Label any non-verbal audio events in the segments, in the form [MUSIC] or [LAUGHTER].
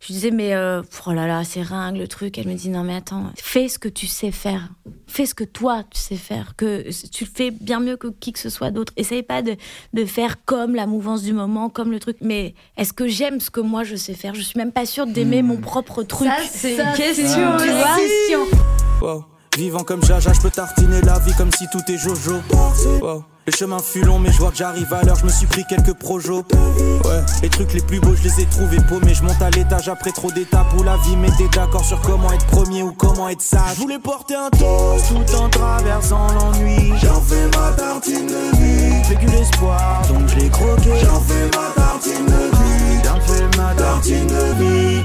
Je disais, mais euh, oh là là, c'est ringue le truc. Elle me dit, non, mais attends, fais ce que tu sais faire. Fais ce que toi, tu sais faire. Que tu le fais bien mieux que qui que ce soit d'autre. Essaye pas de, de faire comme la mouvance du moment, comme le truc. Mais est-ce que j'aime ce que moi je sais faire? Je suis même pas sûre d'aimer mon propre truc. c'est une question, tu vois Wow. Vivant comme Jaja, je peux tartiner la vie comme si tout est Jojo. Wow. Le chemin fut long, mais je vois que j'arrive à l'heure. Je me suis pris quelques projos. Ouais. Les trucs les plus beaux, je les ai trouvés paumés. Je monte à l'étage après trop d'étapes où la vie m'était d'accord sur comment être premier ou comment être sage. Je voulais porter un toast tout en traversant l'ennui. J'en fais ma tartine de vie. J'ai vécu l'espoir, donc je l'ai croqué. J'en fais ma tartine de vie. J'en fais ma tartine de vie.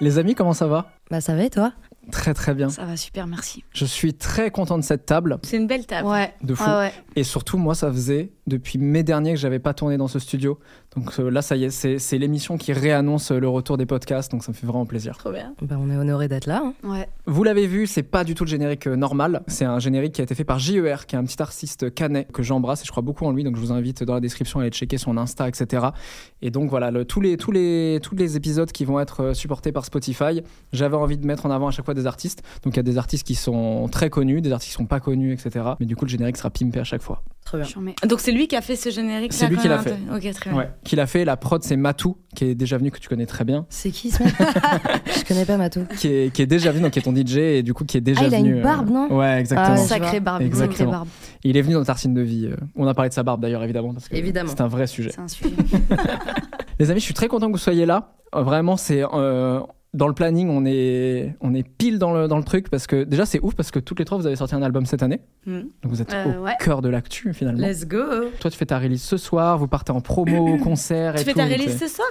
Les amis, comment ça va? Bah ça va et toi? Très très bien. Ça va super, merci. Je suis très content de cette table, C'est une belle table. Ouais. de fou. Ouais. Et surtout, moi, ça faisait depuis mai dernier que j'avais pas tourné dans ce studio. Donc euh, là, ça y est, c'est c'est l'émission qui réannonce euh, le retour des podcasts, donc ça me fait vraiment plaisir. Trop bien. Bah on est honoré d'être là. hein. Ouais. Vous l'avez vu, c'est pas du tout le générique euh, normal. C'est un générique qui a été fait par JER, qui est un petit artiste canet que j'embrasse et je crois beaucoup en lui. Donc je vous invite dans la description à aller checker son Insta, etc. Et donc voilà, le- tous, les, tous, les, tous les épisodes qui vont être supportés par Spotify, j'avais envie de mettre en avant à chaque fois des artistes. Donc il y a des artistes qui sont très connus, des artistes qui sont pas connus, etc. Mais du coup, le générique sera pimpé à chaque fois. Très bien. Donc c'est lui qui a fait ce générique C'est lui qui l'a fait. Ok, très bien. Ouais. Qu'il a fait, la prod, c'est Matou, qui est déjà venu, que tu connais très bien, C'est qui ce mec? [LAUGHS] Je connais pas Matou. qui est, qui est déjà venu, donc qui est ton DJ, et du coup, qui est déjà Ah, il a venu. une barbe, non? Ouais, exactement. Ah, ouais, Sacré barbe. Exactement. Sacré barbe. Il est venu dans Tartine de vie. euh, On a parlé de sa barbe d'ailleurs, évidemment, parce que Évidemment. c'est un vrai sujet. C'est un sujet. [LAUGHS] Les amis, je suis très content que vous soyez là. Euh, Vraiment, c'est euh, dans le planning, on est, on est pile dans le, dans le truc parce que déjà, c'est ouf parce que toutes les trois, vous avez sorti un album cette année. Mhm. Donc vous êtes Euh, au ouais. cœur de l'actu finalement. Let's go. Toi, tu fais ta release ce soir, vous partez en promo, [CLEARS THROAT] concert et Tu fais ta release ce soir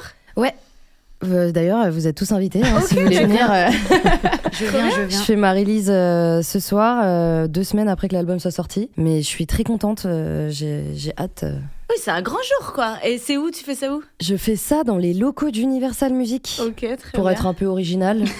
Euh, D'ailleurs, vous êtes tous invités. hein, si vous voulez venir. euh, [LAUGHS] Je viens, je je fais ma release euh, ce soir, euh, deux semaines après que l'album soit sorti. Mais je suis très contente. euh, J'ai j'ai hâte. Oui, c'est un grand jour, quoi. Et c'est où Tu fais ça où? Je fais ça dans les locaux d'Universal Music. Ok, très Pour bien. être un peu original. [LAUGHS]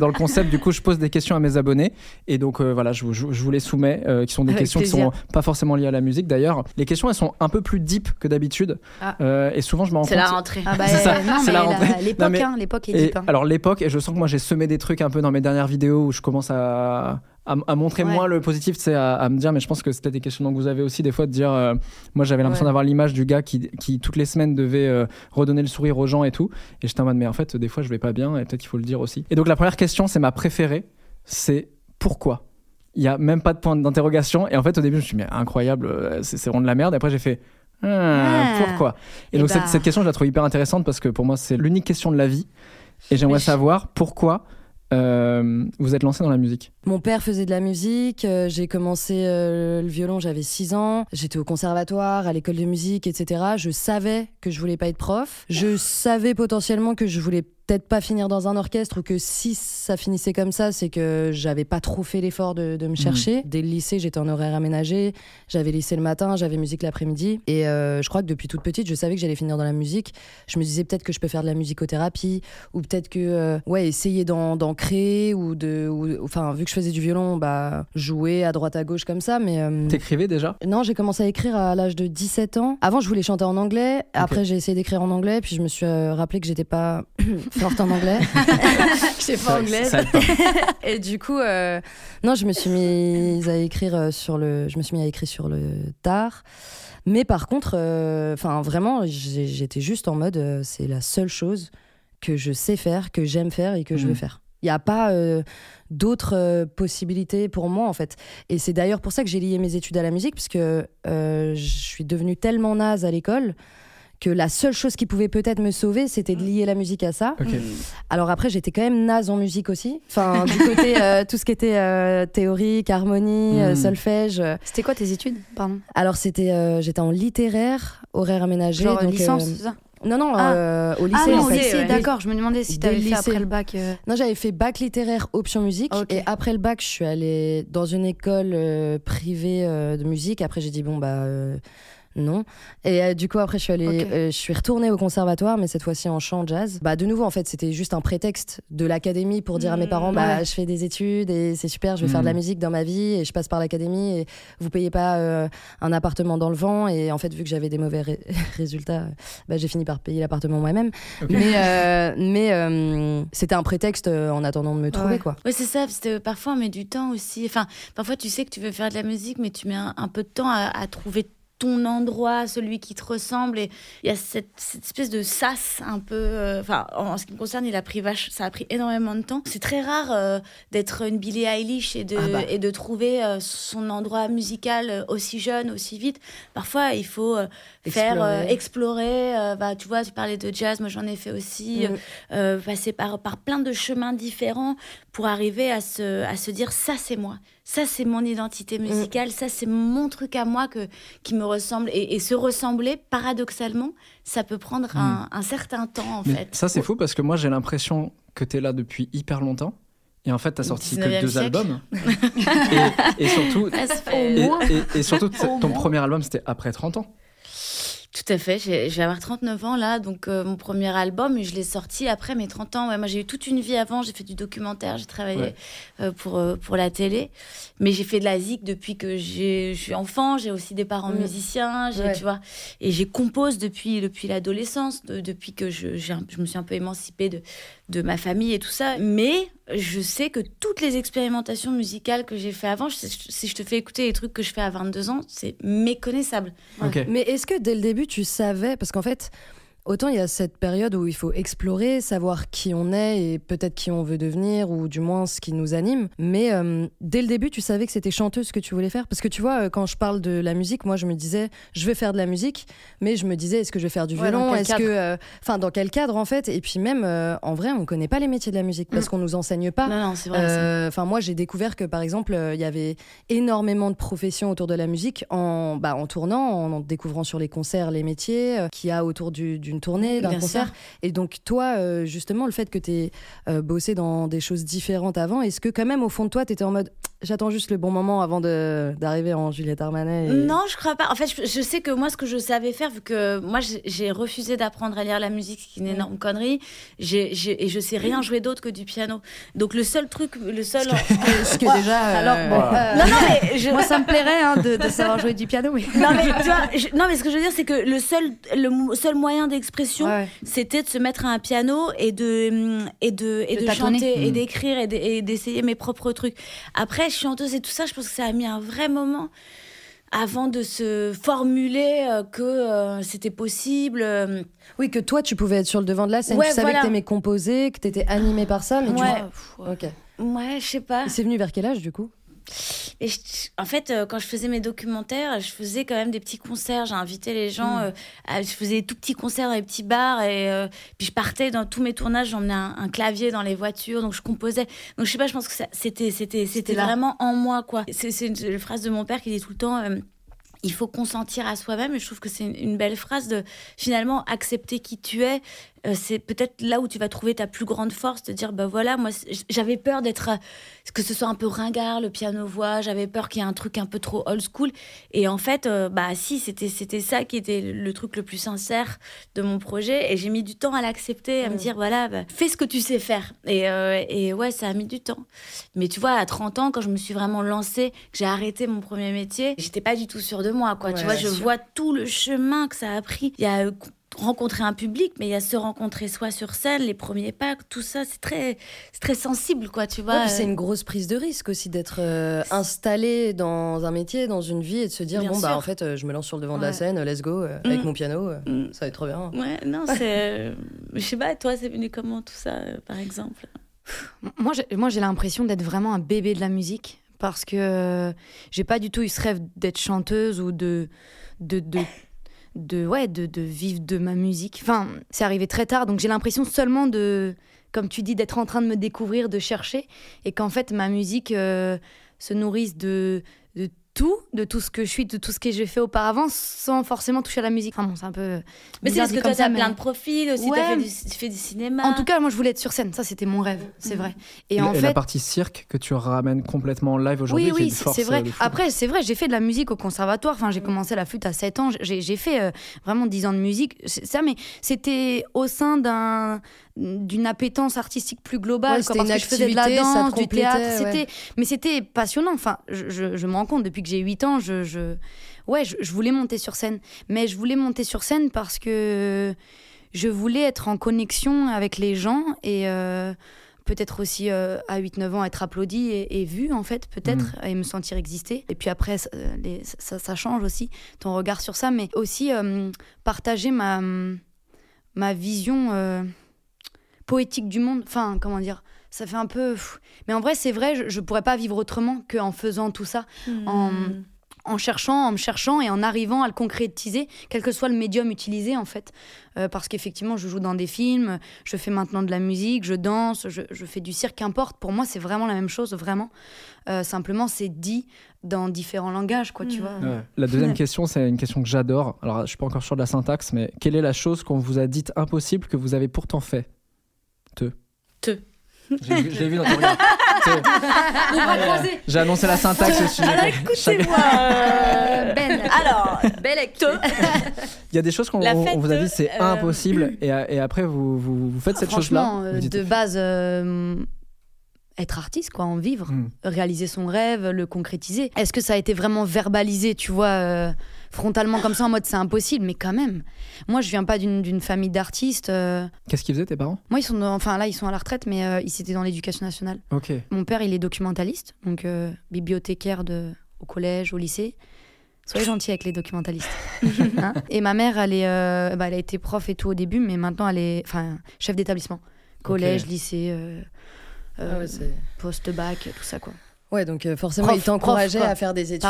Dans le concept, du coup, je pose des questions à mes abonnés. Et donc, euh, voilà, je, vous- je- je vous les soumets, euh, qui sont des Avec questions qui plaisir. sont pas forcément liées à la musique d'ailleurs. Les questions, elles sont un peu plus deep que d'habitude. Ah. Euh, et souvent, je me rends C'est la rentrée. Ah bah [LAUGHS] C'est ça, c'est la la- rentrée. L'époque, mais- hein, l'époque est Et deep. hein. alors l'époque, et je sens que moi j'ai semé des trucs un peu dans mes dernières vidéos où je commence à, à, à montrer Ouais. moins le positif, c'est à, à me dire, mais je pense que c'était des questions que vous avez aussi des fois de dire, euh, moi j'avais l'impression Ouais. d'avoir l'image du gars qui, qui toutes les semaines devait euh, redonner le sourire aux gens et tout, et j'étais en mode, mais en fait des fois je vais pas bien et peut-être qu'il faut le dire aussi. Et donc la première question, c'est ma préférée, c'est pourquoi? Il y a même pas de point d'interrogation et en fait au début je me suis dit, mais incroyable, euh, c'est vraiment de la merde. Et après j'ai fait Ah, Ah. pourquoi? Et Eh donc bah. cette, cette question je la trouve hyper intéressante parce que pour moi c'est l'unique question de la vie et j'aimerais savoir pourquoi euh, vous êtes lancé dans la musique. Mon père faisait de la musique, euh, j'ai commencé euh, le violon, j'avais 6 ans, j'étais au conservatoire, à l'école de musique, etc. Je savais que je voulais pas être prof, je savais potentiellement que je voulais peut-être pas finir dans un orchestre ou que si ça finissait comme ça, c'est que j'avais pas trop fait l'effort de, de me chercher. Dès le lycée, j'étais en horaire aménagé, j'avais lycée le matin, j'avais musique l'après-midi et euh, je crois que depuis toute petite, je savais que j'allais finir dans la musique. Je me disais peut-être que je peux faire de la musicothérapie ou peut-être que ouais, essayer d'en d'en créer ou de ou- enfin vu que je faisais du violon, bah jouer à droite à gauche comme ça mais euh, T'écrivais déjà? Non, j'ai commencé à écrire à l'âge de 17 ans. Avant, je voulais chanter en anglais. Après, j'ai essayé d'écrire en anglais. Puis, je me suis euh, rappelé que j'étais pas [COUGHS] forte en anglais. [LAUGHS] Je pas anglaise. [LAUGHS] Et du coup, euh, non, je me suis mise à écrire sur le, je me suis mis à écrire sur le tard. Mais par contre, euh, enfin, vraiment, j'étais juste en mode, euh, c'est la seule chose que je sais faire, que j'aime faire et que je veux Mhm. faire. Il n'y a pas euh, d'autres euh, possibilités pour moi, en fait. Et c'est d'ailleurs pour ça que j'ai lié mes études à la musique, parce que euh, je suis devenue tellement naze à l'école que la seule chose qui pouvait peut-être me sauver, c'était de lier la musique à ça. Ok. Alors après, j'étais quand même naze en musique aussi. Enfin, du côté euh, [LAUGHS] tout ce qui était euh, théorique, harmonie, Mm. solfège. C'était quoi tes études Pardon? Alors c'était, euh, j'étais en littéraire, horaire aménagé. Genre donc, licence, euh, ça? Non, non, Ah. euh, au lycée. Ah non, au lycée, ouais. d'accord. Je me demandais si t'avais le fait après le bac. euh, Non, j'avais fait bac littéraire option musique. Et après le bac, je suis allée dans une école euh, privée de musique. Après, j'ai dit, bon, bah. Non. Et euh, du coup, après, je suis allée, Ok. euh, je suis retournée au conservatoire, mais cette fois-ci en chant jazz. Bah, de nouveau, en fait, c'était juste un prétexte de l'académie pour dire à mes parents, bah, ouais. je fais des études et c'est super, je vais faire de la Mm. musique dans ma vie et je passe par l'académie et vous payez pas euh, un appartement dans le vent. Et en fait, vu que j'avais des mauvais ré- [LAUGHS] résultats, bah, j'ai fini par payer l'appartement moi-même. Mais, euh, mais euh, c'était un prétexte euh, en attendant de me trouver, Ouais. quoi. Ouais, c'est ça, parfois on met du temps aussi. Enfin, parfois tu sais que tu veux faire de la musique, mais tu mets un, un peu de temps à, à trouver ton endroit, celui qui te ressemble. Et il y a cette, cette espèce de sas un peu. euh, Enfin, en, en ce qui me concerne, il a pris vache, ça a pris énormément de temps. C'est très rare euh, d'être une Billie Eilish et de, Ah bah. et de trouver euh, son endroit musical aussi jeune, aussi vite. Parfois, il faut faire Explorer. bah, tu vois, tu parlais de jazz, moi j'en ai fait aussi. Mm. euh, passer par, par plein de chemins différents pour arriver à se, à se dire ça c'est moi, ça c'est mon identité musicale, ça c'est mon truc à moi que, qui me ressemble. Et, et se ressembler, paradoxalement, ça peut prendre un, un certain temps en Mais fait. ça, c'est fou parce que moi, j'ai l'impression que tu es là depuis hyper longtemps. Et en fait, tu as sorti que 19e deux siècle. albums. [LAUGHS] et, et surtout, et surtout, ton premier album, c'était après 30 ans. Tout à fait, je vais avoir 39 ans là, donc euh, mon premier album, je l'ai sorti après mes 30 ans. Ouais, moi j'ai eu toute une vie avant, j'ai fait du documentaire, j'ai travaillé Ouais. euh, pour, euh, pour la télé, mais j'ai fait de la zik depuis que j'ai- je suis enfant, j'ai aussi des parents Mm. musiciens, Ouais. tu vois, et j'ai compose depuis, depuis l'adolescence, de- depuis que je, je me suis un peu émancipée de, de ma famille et tout ça, mais je sais que toutes les expérimentations musicales que j'ai fait avant, je sais- si je te fais écouter les trucs que je fais à 22 ans, c'est méconnaissable. Mais est-ce que dès le début, tu savais Parce qu'en fait, autant il y a cette période où il faut explorer, savoir qui on est et peut-être qui on veut devenir, ou du moins ce qui nous anime. Mais euh, dès le début, tu savais que c'était chanteuse que tu voulais faire? Parce que tu vois, euh, quand je parle de la musique, moi, je me disais, je vais faire de la musique, mais je me disais, est-ce que je vais faire du violon? Est-ce que. euh, Enfin, dans quel cadre, en fait? Et puis même, euh, en vrai, on connaît pas les métiers de la musique parce qu'on nous enseigne pas. Non, non, c'est vrai. ça. Enfin, moi, j'ai découvert que, par exemple, il y avait énormément de professions autour de la musique en, bah, en tournant, en, en découvrant sur les concerts les métiers euh, qu'il y a autour du- d'une tournée, d'un concert. sûr. Et donc, toi, euh, justement, le fait que tu aies bossé dans des choses différentes avant, est-ce que, quand même, au fond de toi, tu étais en mode j'attends juste le bon moment avant de- d'arriver en Juliette Armanet et- Non, je crois pas. En fait, je, je sais que moi, ce que je savais faire, vu que moi, j'ai- refusé d'apprendre à lire la musique, ce qui est une énorme connerie, j'ai- j'ai- et je sais rien jouer d'autre que du piano. Donc, le seul truc, le seul. Ce que déjà. euh, Alors, bon, euh, non, non, mais je- Moi, ça me plairait hein, de, de savoir jouer du piano, mais. non, mais tu vois, je- non, mais ce que je veux dire, c'est que le seul, le seul moyen d'expression, Ouais. c'était de se mettre à un piano et de et de et De chanter et Mm. d'écrire et de- et d'essayer mes propres trucs. Après, chanteuse et tout ça, je pense que ça a mis un vrai moment avant de se formuler euh, que euh, c'était possible. euh. Oui, que toi, tu pouvais être sur le devant de la scène. Ouais, tu savais voilà. que t'aimais composer, que t'étais animée par ça, mais coup- Ok. Ouais, je sais pas. C'est venu vers quel âge, du coup? Et je- en fait, euh, quand je faisais mes documentaires, je faisais quand même des petits concerts. J'ai invité les gens. euh, à- je faisais des tout petits concerts dans les petits bars. Et euh, puis je partais dans tous mes tournages. J'emmenais un, un clavier dans les voitures. Donc je composais. Donc je sais pas, je pense que c'était vraiment en moi. quoi. C'est une, phrase de mon père qui dit tout le temps. euh, il faut consentir à soi-même et je trouve que c'est une belle phrase de finalement accepter qui tu es. Euh, c'est peut-être là où tu vas trouver ta plus grande force, de dire bah voilà, moi j'avais peur d'être euh, que ce soit un peu ringard le piano voix, j'avais peur qu'il y ait un truc un peu trop old school et en fait euh, bah si c'était c'était ça qui était le truc le plus sincère de mon projet et j'ai mis du temps à l'accepter, à me dire voilà, bah, fais ce que tu sais faire et, euh, et ouais ça a mis du temps. Mais tu vois à 30 ans quand je me suis vraiment lancée, que j'ai arrêté mon premier métier, j'étais pas du tout sûre de moi quoi. tu vois, je sûr. vois tout le chemin que ça a pris. Il y a rencontrer un public, mais il y a se rencontrer soi sur scène, les premiers pas, tout ça, c'est très, c'est très sensible, quoi, tu vois. Ouais, c'est une grosse prise de risque aussi d'être euh, installé dans un métier, dans une vie et de se dire Bien bon bah en fait euh, je me lance sur le devant de la scène, let's go euh, Mm. avec mon piano, euh, Mm. ça va être trop bien. Ouais, non, [LAUGHS] c'est. Je sais pas, toi, c'est venu comment tout ça, euh, par exemple? Moi, j'ai, moi, j'ai l'impression d'être vraiment un bébé de la musique parce que j'ai pas du tout eu ce rêve d'être chanteuse ou de, de, de, de, ouais, de, de vivre de ma musique. Enfin, c'est arrivé très tard, donc j'ai l'impression seulement de, comme tu dis, d'être en train de me découvrir, de chercher, et qu'en fait, ma musique euh, se nourrisse de, de tout, de tout ce que je suis, de tout ce que j'ai fait auparavant, sans forcément toucher à la musique. Enfin bon, c'est un peu. Mais c'est parce que toi, t'as mais- plein de profils aussi. Ouais. T'as fait du, tu fais du cinéma. En tout cas, moi, je voulais être sur scène. Ça, c'était mon rêve, c'est vrai. Et, Et, en et fait, la partie cirque que tu ramènes complètement en live aujourd'hui, oui, oui, c'est vrai. euh. Après, c'est vrai, j'ai fait de la musique au conservatoire. Enfin, j'ai Mm. commencé la flûte à 7 ans. J'ai j'ai fait euh, vraiment 10 ans de musique. Ça, mais c'était au sein d'un d'une appétence artistique plus globale, Ouais, quoi, c'était parce une que je faisais de la danse, du théâtre, ouais. c'était, mais c'était passionnant. Enfin, je, je- je me rends compte depuis que j'ai 8 ans, je, je- ouais, je, je voulais monter sur scène, mais je voulais monter sur scène parce que je voulais être en connexion avec les gens et euh, peut-être aussi euh, à 8-9 ans être applaudi et, et vu en fait peut-être et me sentir exister et puis après ça, euh, les- ça, ça change aussi ton regard sur ça mais aussi euh, partager ma, ma vision euh, poétique du monde enfin comment dire ça fait un peu mais en vrai c'est vrai je, je pourrais pas vivre autrement qu'en faisant tout ça en, en cherchant, en me cherchant et en arrivant à le concrétiser, quel que soit le médium utilisé en fait. Euh, parce qu'effectivement, je joue dans des films, je fais maintenant de la musique, je danse, je, je fais du cirque, qu'importe. Pour moi, c'est vraiment la même chose, vraiment. Euh, simplement, c'est dit dans différents langages, quoi, tu vois. Ouais. La deuxième question, c'est une question que j'adore. Alors, je suis pas encore sûr de la syntaxe, mais quelle est la chose qu'on vous a dite impossible que vous avez pourtant fait? Te. Te. J'ai vu, je l'ai vu dans ton regard. [LAUGHS] Te. J'ai annoncé la syntaxe au sujet. Alors écoutez-moi. euh, Ben. Alors, Belek. [LAUGHS] Il y a des choses qu'on vous a dit c'est euh, impossible [CLEARS THROAT] et, et après vous, vous, vous faites cette chose-là. Franchement, euh, dites, de base, euh, être artiste, quoi, en vivre, Hmm. réaliser son rêve, le concrétiser. Est-ce que ça a été vraiment verbalisé, tu vois, euh, frontalement comme ça, en mode c'est impossible, mais quand même. Moi, je viens pas d'une d'une famille d'artistes. euh, Qu'est-ce qu'ils faisaient tes parents? Moi, ils sont, dans- enfin là, ils sont à la retraite, mais euh, ils étaient dans l'éducation nationale. Ok. Mon père, il est documentaliste, donc euh, bibliothécaire de, au collège, au lycée. Soyez gentils avec les documentalistes. [LAUGHS] Hein et ma mère, elle, est, euh, bah, elle a été prof et tout au début, mais maintenant, elle est enfin, chef d'établissement. Collège, lycée, euh, euh, Ah ouais, c'est- post-bac, tout ça, quoi. Ouais, donc euh, forcément, Prof, il t'encourageait à faire des études.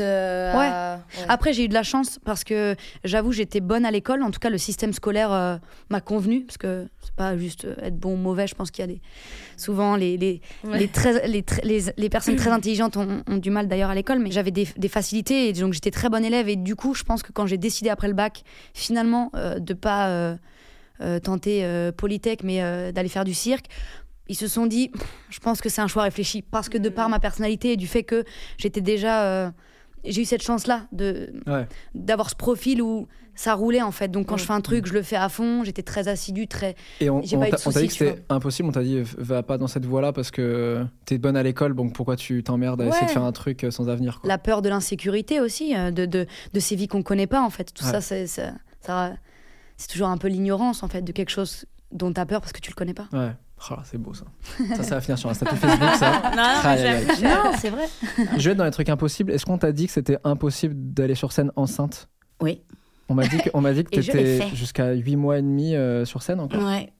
Euh, à- ouais. Après, j'ai eu de la chance parce que j'avoue, j'étais bonne à l'école. En tout cas, le système scolaire euh, m'a convenu parce que c'est pas juste euh, être bon ou mauvais. Je pense qu'il y a des... souvent les, les, les, très, les, les, les personnes très intelligentes ont, ont du mal d'ailleurs à l'école, mais j'avais des, des facilités et donc j'étais très bonne élève. Et du coup, je pense que quand j'ai décidé après le bac, finalement, de pas euh, tenter euh, Polytech, mais euh, d'aller faire du cirque, ils se sont dit, je pense que c'est un choix réfléchi parce que de par ma personnalité et du fait que j'étais déjà. euh, j'ai eu cette chance-là de Ouais. d'avoir ce profil où ça roulait en fait. Donc quand je fais un truc, je le fais à fond. J'étais très assidue, très. Et on, t'a dit que c'était impossible, on t'a dit va pas dans cette voie-là parce que t'es bonne à l'école, donc pourquoi tu t'emmerdes à essayer de faire un truc euh, sans avenir quoi? La peur de l'insécurité aussi, euh, de, de, de ces vies qu'on connaît pas en fait. Tout ça, c'est ça, toujours un peu l'ignorance en fait de quelque chose dont t'as peur parce que tu le connais pas. Oh là, c'est beau ça. ça, ça va finir sur un statut Facebook ça. [LAUGHS] Non, c'est vrai. Je vais être dans les trucs impossibles. Est-ce qu'on t'a dit que c'était impossible d'aller sur scène enceinte? Oui. On m'a dit que, on m'a dit que [LAUGHS] t'étais jusqu'à 8 mois et demi euh, sur scène encore. Ouais.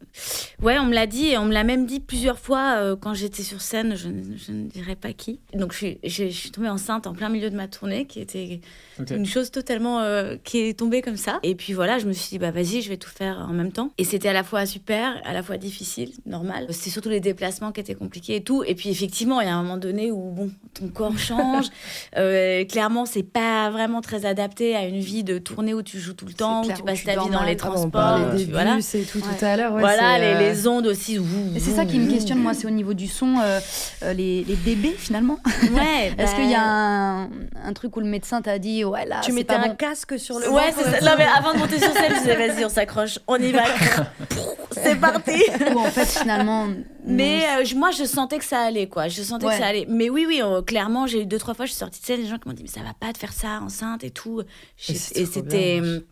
Ouais, on me l'a dit et on me l'a même dit plusieurs fois euh, quand j'étais sur scène, je, ne- je ne dirais pas qui. Donc je suis, je, je suis tombée enceinte en plein milieu de ma tournée, qui était une chose totalement euh, qui est tombée comme ça. Et puis voilà, je me suis dit, bah vas-y, je vais tout faire en même temps. Et c'était à la fois super, à la fois difficile, normal. C'était surtout les déplacements qui étaient compliqués et tout. Et puis effectivement, il y a un moment donné où, bon, ton corps [LAUGHS] change. Clairement, c'est pas vraiment très adapté à une vie de tournée où tu joues tout le temps, où clair, tu passes ta vie dans mal, les On transports. tu- des voilà. bus et tout Ouais. tout à l'heure. ouais, voilà, c'est, les, euh, les ondes aussi. c'est ça qui me questionne moi, c'est au niveau du son, euh, euh, les, les dB finalement. [LAUGHS] Ouais, Est-ce bah, qu'il y a un, un truc où le médecin t'a dit, ouais là, Tu c'est mettais pas un bon. casque sur le Ouais, c'est ça. Non, mais avant de monter sur scène, je disais, vas-y, on s'accroche, on y va. [LAUGHS] c'est parti. Ou en fait finalement. Mais euh, moi, je sentais que ça allait, quoi. Je sentais Ouais. que ça allait. Mais oui, oui, euh, clairement, j'ai eu deux, trois fois, je suis sortie de scène, les gens qui m'ont dit, mais ça va pas de faire ça enceinte et tout. C'est Et c'était bien.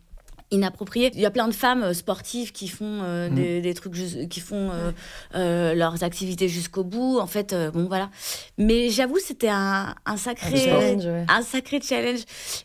Inapproprié. Il y a plein de femmes euh, sportives qui font euh, Mhm. des, des trucs, qui font euh, euh, leurs activités jusqu'au bout. En fait, euh, bon voilà. Mais j'avoue, c'était un, un sacré, challenge, ouais. un sacré challenge.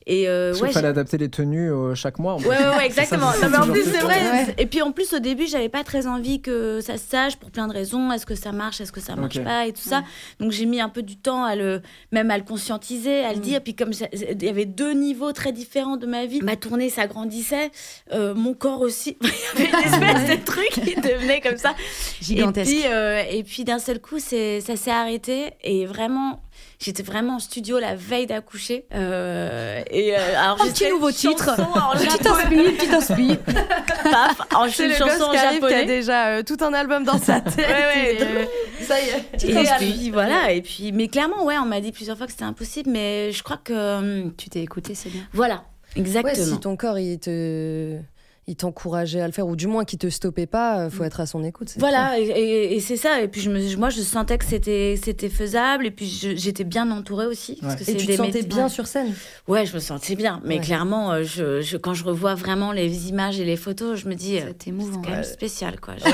Et euh, ouais, qu'il fallait adapter les tenues euh, chaque mois. en Ouais, ouais, ouais, exactement. [LAUGHS] Ça, c'est Non, mais en plus, plus c'est tôt. vrai. Ouais. Et puis, en plus, au début, j'avais pas très envie que ça se sache pour plein de raisons. Est-ce que ça marche, est-ce que ça marche pas et tout ça. Donc, j'ai mis un peu du temps à le, même à le conscientiser, à le dire. Puis, comme il y avait deux niveaux très différents de ma vie, ma tournée s'agrandissait, euh, mon corps aussi. [LAUGHS] Il y avait une espèce de truc qui devenait comme ça. Gigantesque. Et puis, euh, et puis d'un seul coup, ça s'est arrêté. Et vraiment, j'étais vraiment en studio la veille d'accoucher. Euh, et euh, alors, Un j'ai petit nouveau titre. en Petit japonais. inspi, petit inspi. [LAUGHS] Paf, en une le chanson gosse en arrive qui a japonais. déjà euh, tout un album dans sa tête. Ouais, ouais, et, euh, ça y est. Et puis voilà, et puis, mais clairement, ouais, on m'a dit plusieurs fois que c'était impossible, mais je crois que. Tu t'es écouté, c'est bien. Voilà, Ouais, exactement. si ton corps il te il t'encourageait à le faire ou du moins qu'il te stoppait pas, euh, faut être à son écoute. Voilà, et, et- et c'est ça. Et puis je me, moi, je sentais que c'était, c'était faisable. Et puis j'étais bien entourée aussi. Parce Ouais. que clair. Et tu des te sentais bien sur scène. Ouais, je me sentais bien. Mais Ouais. clairement, euh, je, je- quand je revois vraiment les images et les photos, je me dis, euh, C'est émouvant. c'est quand même spécial, quoi. [LAUGHS]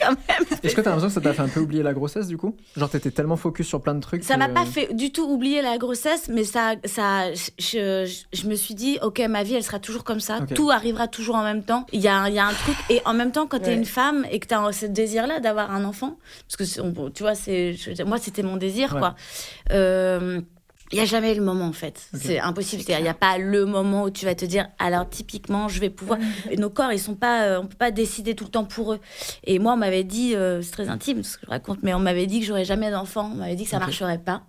Quand même. Est-ce que t'as l'impression que ça t'a fait un peu oublier la grossesse du coup? Genre t'étais tellement focus sur plein de trucs. Ça que- m'a pas fait du tout oublier la grossesse, mais ça, ça, je, je, je me suis dit, ok, ma vie, elle sera toujours comme ça. Tout arrivera toujours en même temps. Il y a, il y a un truc, et en même temps, quand Ouais. une femme et que t'as ce désir-là d'avoir un enfant, parce que tu vois, c'est, moi, c'était mon désir, Ouais. quoi. Euh, il n'y a jamais le moment en fait. C'est impossible. Il n'y a pas le moment où tu vas te dire, alors typiquement, je vais pouvoir. Et nos corps, ils sont pas, euh, on peut pas décider tout le temps pour eux. Et moi, on m'avait dit, euh, c'est très intime ce que je raconte, mais on m'avait dit que j'aurais jamais d'enfant. On m'avait dit que ça Ok. marcherait pas.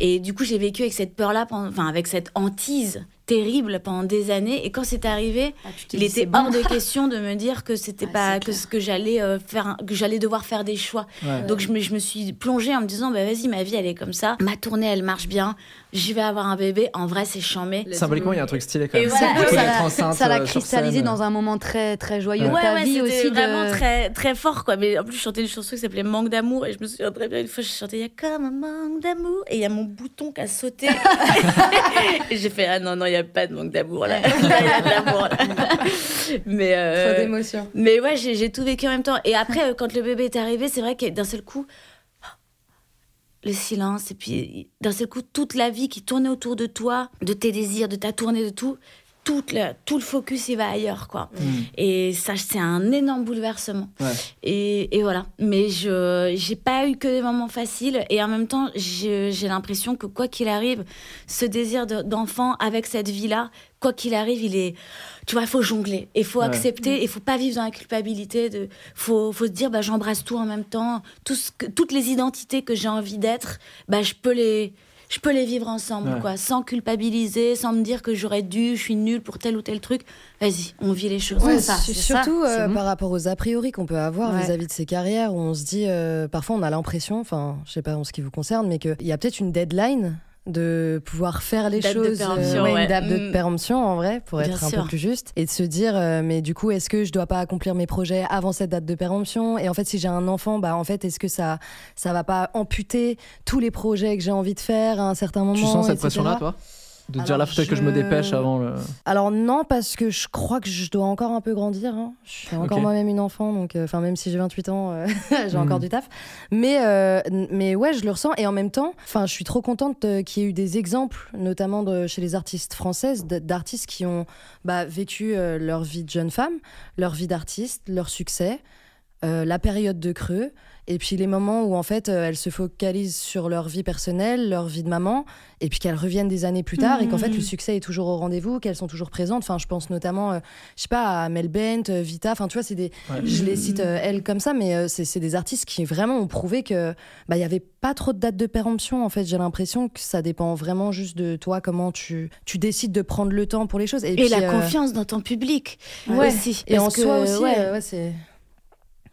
Et du coup, j'ai vécu avec cette peur-là, pendant- enfin avec cette hantise terrible pendant des années. Et quand c'est arrivé, Ah, il était bon. hors de question de me dire que c'était [LAUGHS] Ah, pas que ce que j'allais euh, faire, que j'allais devoir faire des choix. Ouais. Donc je me, je me suis plongée en me disant, bah vas-y, ma vie elle est comme ça, ma tournée elle marche bien, j'y vais avoir un bébé, en vrai c'est chambé. Symboliquement, il y a un truc stylé quand même. voilà, ça Ça l'a euh, cristallisé dans un moment très très joyeux Ouais. de Ouais, ta ouais, vie c'était aussi. vraiment de... très, très fort, quoi. Mais en plus, je chantais une chanson qui s'appelait Manque d'amour. Et je me souviens très bien, une fois, je chantais Il y a comme un manque d'amour. Et il y a mon bouton qui a sauté. [LAUGHS] j'ai fait Ah non, non, il n'y a pas de manque d'amour là. Il [LAUGHS] y a de l'amour là. Mais, euh, Trop d'émotions. mais ouais, j'ai tout vécu en même temps. Et après, euh, quand le bébé est arrivé, c'est vrai que d'un seul coup, le silence, et puis d'un seul coup, toute la vie qui tournait autour de toi, de tes désirs, de ta tournée, de tout, toute la- tout le focus, il va ailleurs, quoi. Mm. Et ça, c'est un énorme bouleversement. Ouais. Et, et voilà. Mais je j'ai pas eu que des moments faciles. Et en même temps, j'ai l'impression que quoi qu'il arrive, ce désir de- d'enfant avec cette vie-là, quoi qu'il arrive, il est. Tu vois, il faut jongler. Il faut Ouais. accepter. Il faut pas vivre dans la culpabilité. Il faut, faut se dire, bah, j'embrasse tout en même temps. Tout ce que- toutes les identités que j'ai envie d'être, bah, je peux les. Je peux les vivre ensemble, Ouais. quoi, sans culpabiliser, sans me dire que j'aurais dû, je suis nulle pour tel ou tel truc. Vas-y, on vit les choses. Ouais, comme ça. ça, surtout c'est euh, bon. par rapport aux a priori qu'on peut avoir Ouais. vis-à-vis de ces carrières où on se dit, euh, parfois on a l'impression, enfin, je sais pas en ce qui vous concerne, mais qu'il y a peut-être une deadline de pouvoir faire les Date de choses, euh, ouais, ouais. une date de Mm. péremption en vrai, pour Bien être un peu plus juste, et de se dire, euh, mais du coup, est-ce que je dois pas accomplir mes projets avant cette date de péremption? Et en fait, si j'ai un enfant, bah en fait, est-ce que ça, ça va pas amputer tous les projets que j'ai envie de faire à un certain moment Tu sens cette etc. pression-là, toi? De dire Alors, là, peut-être que je me dépêche avant le. Alors non, parce que je crois que je dois encore un peu grandir. hein. Je suis encore moi-même une enfant, donc euh, enfin même si j'ai 28 ans, euh, [LAUGHS] j'ai encore du taf. Mais euh, mais ouais, je le ressens et en même temps, enfin je suis trop contente qu'il y ait eu des exemples, notamment de, chez les artistes françaises, d'artistes qui ont bah, vécu leur vie de jeune femme, leur vie d'artiste, leur succès, la période de creux. Et puis les moments où en fait euh, elles se focalisent sur leur vie personnelle, leur vie de maman, et puis qu'elles reviennent des années plus tard et qu'en fait le succès est toujours au rendez-vous, qu'elles sont toujours présentes. Enfin, je pense notamment, euh, je sais pas, à Mel Bent, euh, Vita. Enfin, tu vois, c'est des, Ouais. je les cite euh, elles comme ça, mais euh, c'est des artistes qui vraiment ont prouvé que bah il y avait pas trop de date de péremption. En fait, j'ai l'impression que ça dépend vraiment juste de toi, comment tu tu décides de prendre le temps pour les choses. Et, Et puis, la euh, confiance dans ton public ouais. aussi. Et en que, soi aussi, ouais, euh, ouais, c'est.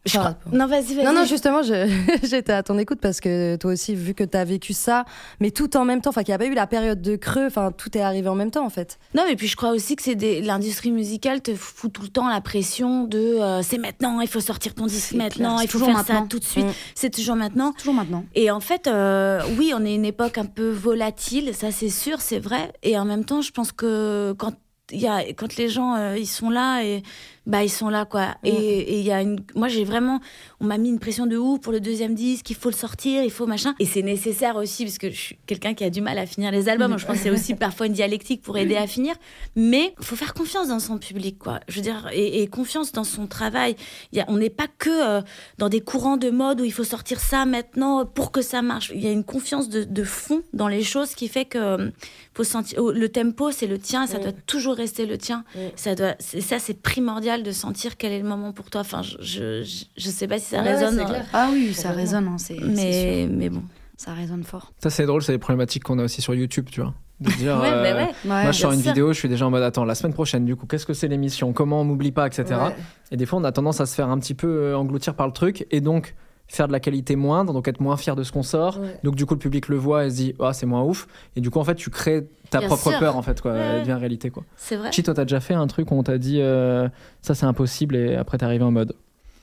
Enfin, Non, vas-y, vas-y. Non, non, justement, je- [LAUGHS] j'étais à ton écoute parce que toi aussi, vu que tu as vécu ça, mais tout en même temps, enfin, qu'il n'y a pas eu la période de creux, enfin, tout est arrivé en même temps, en fait. Non, mais puis je crois aussi que c'est des... l'industrie musicale te fout tout le temps la pression de euh, c'est maintenant, il faut sortir ton disque C'est maintenant, clair, il faut toujours faire ça maintenant. tout de suite. Mm. C'est toujours maintenant. Toujours maintenant. Et en fait, euh, oui, on est une époque un peu volatile, ça c'est sûr, c'est vrai. Et en même temps, je pense que quand il y a, quand les gens euh, ils sont là et bah ils sont là quoi. Et il y a une moi j'ai vraiment on m'a mis une pression de ouf pour le deuxième disque il faut le sortir il faut machin. Et c'est nécessaire aussi parce que je suis quelqu'un qui a du mal à finir les albums. Je pense que c'est aussi [LAUGHS] parfois une dialectique pour aider à finir. Mais faut faire confiance dans son public quoi. Je veux dire et, et confiance dans son travail. Il y a, on n'est pas que euh, dans des courants de mode où il faut sortir ça maintenant pour que ça marche. Il y a une confiance de, de fond dans les choses qui fait que euh, faut sentir oh, le tempo c'est le tien ça doit toujours rester le tien. Ça doit ça c'est primordial de sentir quel est le moment pour toi enfin je je, je, sais pas si ça Ouais, résonne. Ah oui, ça résonne, hein, c'est c'est mais sûr. mais bon ça résonne fort. Ça, c'est drôle, c'est des problématiques qu'on a aussi sur YouTube, tu vois. De dire. [LAUGHS] ouais, euh, mais ouais. Ouais, Moi, je sors une sûr. vidéo, je suis déjà en mode attends, la semaine prochaine, du coup, qu'est-ce que c'est l'émission? Comment on m'oublie pas, etc. Ouais. Et des fois, on a tendance à se faire un petit peu euh, engloutir par le truc et donc faire de la qualité moindre, donc être moins fier de ce qu'on sort. Ouais. Donc, du coup, le public le voit et se dit, ah, c'est moins ouf. Et du coup, en fait, tu crées ta Bien propre sûr. peur, en fait, quoi. Ouais, Elle ouais. devient réalité, quoi. c'est vrai Chi, toi, t'as déjà fait un truc où on t'a dit, euh, ça, c'est impossible, et après, t'es arrivé en mode.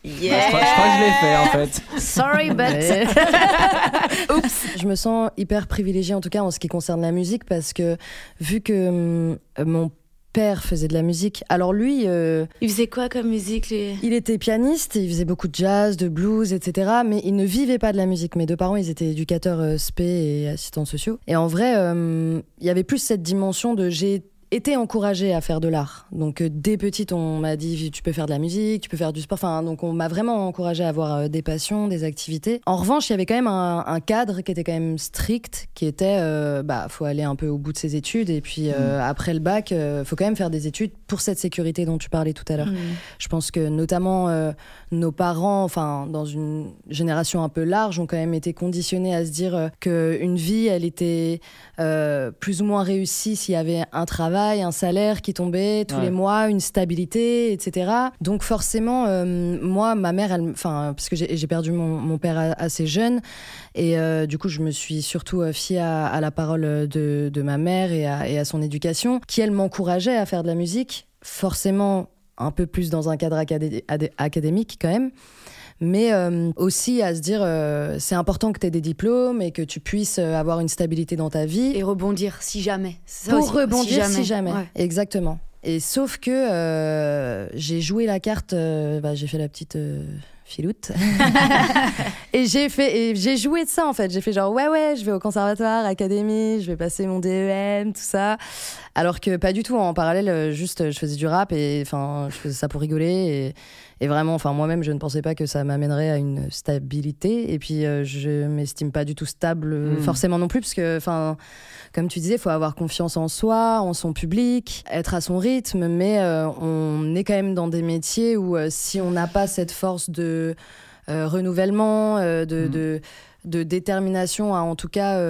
Yeah. Je crois, je crois que je l'ai fait, en fait. [LAUGHS] Sorry, but. [LAUGHS] Je me sens hyper privilégiée en tout cas en ce qui concerne la musique parce que vu que hum, mon père faisait de la musique, alors lui, euh, il faisait quoi comme musique lui? il était pianiste, il faisait beaucoup de jazz, de blues, etc. Mais il ne vivait pas de la musique. Mes deux parents, ils étaient éducateurs euh, spé et assistants sociaux. Et en vrai, euh, il y avait plus cette dimension de j'ai été encouragée à faire de l'art. Donc euh, dès petite, on m'a dit tu peux faire de la musique, tu peux faire du sport. Enfin, donc on m'a vraiment encouragée à avoir euh, des passions, des activités. En revanche, il y avait quand même un, un cadre qui était quand même strict, qui était euh, bah faut aller un peu au bout de ses études et puis euh, après le bac, faut quand même faire des études pour cette sécurité dont tu parlais tout à l'heure. Hmm. Je pense que notamment euh, nos parents, enfin dans une génération un peu large, ont quand même été conditionnés à se dire euh, que une vie, elle était euh, plus ou moins réussie s'il y avait un travail, un salaire qui tombait tous Ouais. les mois, une stabilité, etc. Donc forcément, euh, moi, ma mère, enfin parce que j'ai perdu mon, mon père assez jeune, et du coup, je me suis surtout fiée à, à la parole de, de ma mère et à, et à son éducation, qui elle m'encourageait à faire de la musique, forcément un peu plus dans un cadre acadé- adé- académique quand même. Mais euh, aussi à se dire, euh, c'est important que tu aies des diplômes et que tu puisses euh, avoir une stabilité dans ta vie Et rebondir, si jamais. Ça pour aussi, rebondir si jamais. Ouais. Exactement. Et sauf que euh, j'ai joué la carte, bah, j'ai fait la petite filoute. [LAUGHS] et j'ai fait, j'ai joué de ça en fait. J'ai fait genre ouais ouais, je vais au conservatoire, académie, je vais passer mon DEM, tout ça. Alors que pas du tout. En parallèle, euh, juste je faisais du rap et enfin je faisais ça pour rigoler et, et vraiment, enfin moi-même je ne pensais pas que ça m'amènerait à une stabilité. Et puis euh, je m'estime pas du tout stable euh, Mm. forcément non plus parce que enfin comme tu disais, il faut avoir confiance en soi, en son public, être à son rythme, mais euh, on est quand même dans des métiers où euh, si on n'a pas cette force de renouvellement, de, Mhm. de, de détermination à en tout cas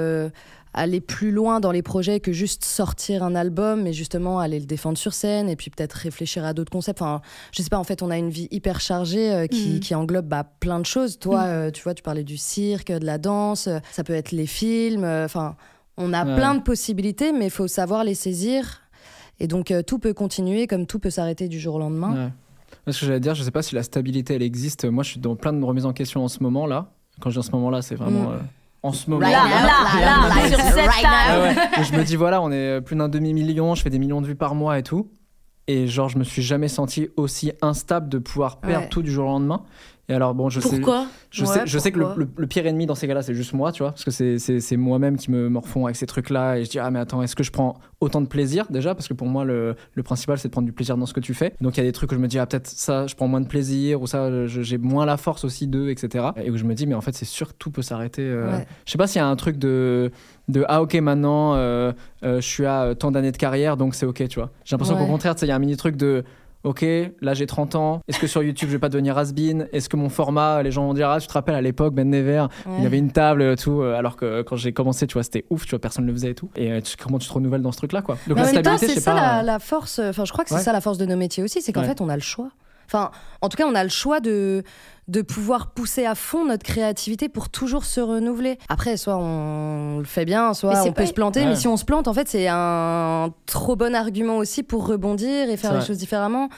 aller plus loin dans les projets que juste sortir un album, mais justement aller le défendre sur scène et puis peut-être réfléchir à d'autres concepts. Enfin, je sais pas, en fait, on a une vie hyper chargée euh, qui, Mhm. qui englobe bah, plein de choses. Toi, euh, tu vois, tu parlais du cirque, de la danse, euh, ça peut être les films, euh, enfin... On a Ouais. plein de possibilités, mais il faut savoir les saisir. Et donc, euh, tout peut continuer comme tout peut s'arrêter du jour au lendemain. Ouais. Ce que j'allais dire, je sais pas si la stabilité elle existe. Moi, je suis dans plein de remises en question en ce moment là. Quand je dis en ce moment là, c'est vraiment Mm. euh, en ce moment. Là, là, là, sur cette table. ouais. Et je me dis voilà, on est plus d'un demi million, je fais des millions de vues par mois et tout. Et genre, je me suis jamais senti aussi instable de pouvoir perdre Ouais. tout du jour au lendemain. Et alors bon, je sais. Pourquoi Je, Ouais, sais, je sais que le, pourquoi le- le pire ennemi dans ces cas-là, c'est juste moi, tu vois, parce que c'est- moi-même qui me morfond avec ces trucs-là, et je dis, ah mais attends, est-ce que je prends autant de plaisir déjà? Parce que pour moi, le, le principal, c'est de prendre du plaisir dans ce que tu fais. Donc il y a des trucs où je me dis, ah peut-être ça, je prends moins de plaisir, ou ça, je- j'ai moins la force aussi d'eux, etc. Et où je me dis, mais en fait, c'est sûr que tout peut s'arrêter. euh. Ouais. Je sais pas s'il y a un truc de, de ah ok, maintenant, euh, euh, je suis à euh, tant d'années de carrière, donc c'est ok, tu vois. J'ai l'impression Ouais. qu'au contraire, sais, il y a un mini truc de. Ok, là j'ai 30 ans. Est-ce que sur YouTube je vais pas devenir has-been? Est-ce que mon format, les gens vont dire Ah, tu te rappelles à l'époque, Ben Never, il y avait une table, euh, tout. euh, Alors que quand j'ai commencé, tu vois, c'était ouf, tu vois, personne ne le faisait et tout. Et euh, tu- comment tu te renouvelles dans ce truc-là, quoi? Donc Mais la stabilité, c'est ça pas. la, euh, la force. Enfin, je crois que c'est Ouais. ça la force de nos métiers aussi, c'est qu'en Ouais. fait, on a le choix. Enfin, en tout cas, on a le choix de de pouvoir pousser à fond notre créativité pour toujours se renouveler. Après, soit on le fait bien, soit on peut pas- se planter. Ouais. Mais si on se plante, en fait, c'est un trop bon argument aussi pour rebondir et faire les choses différemment.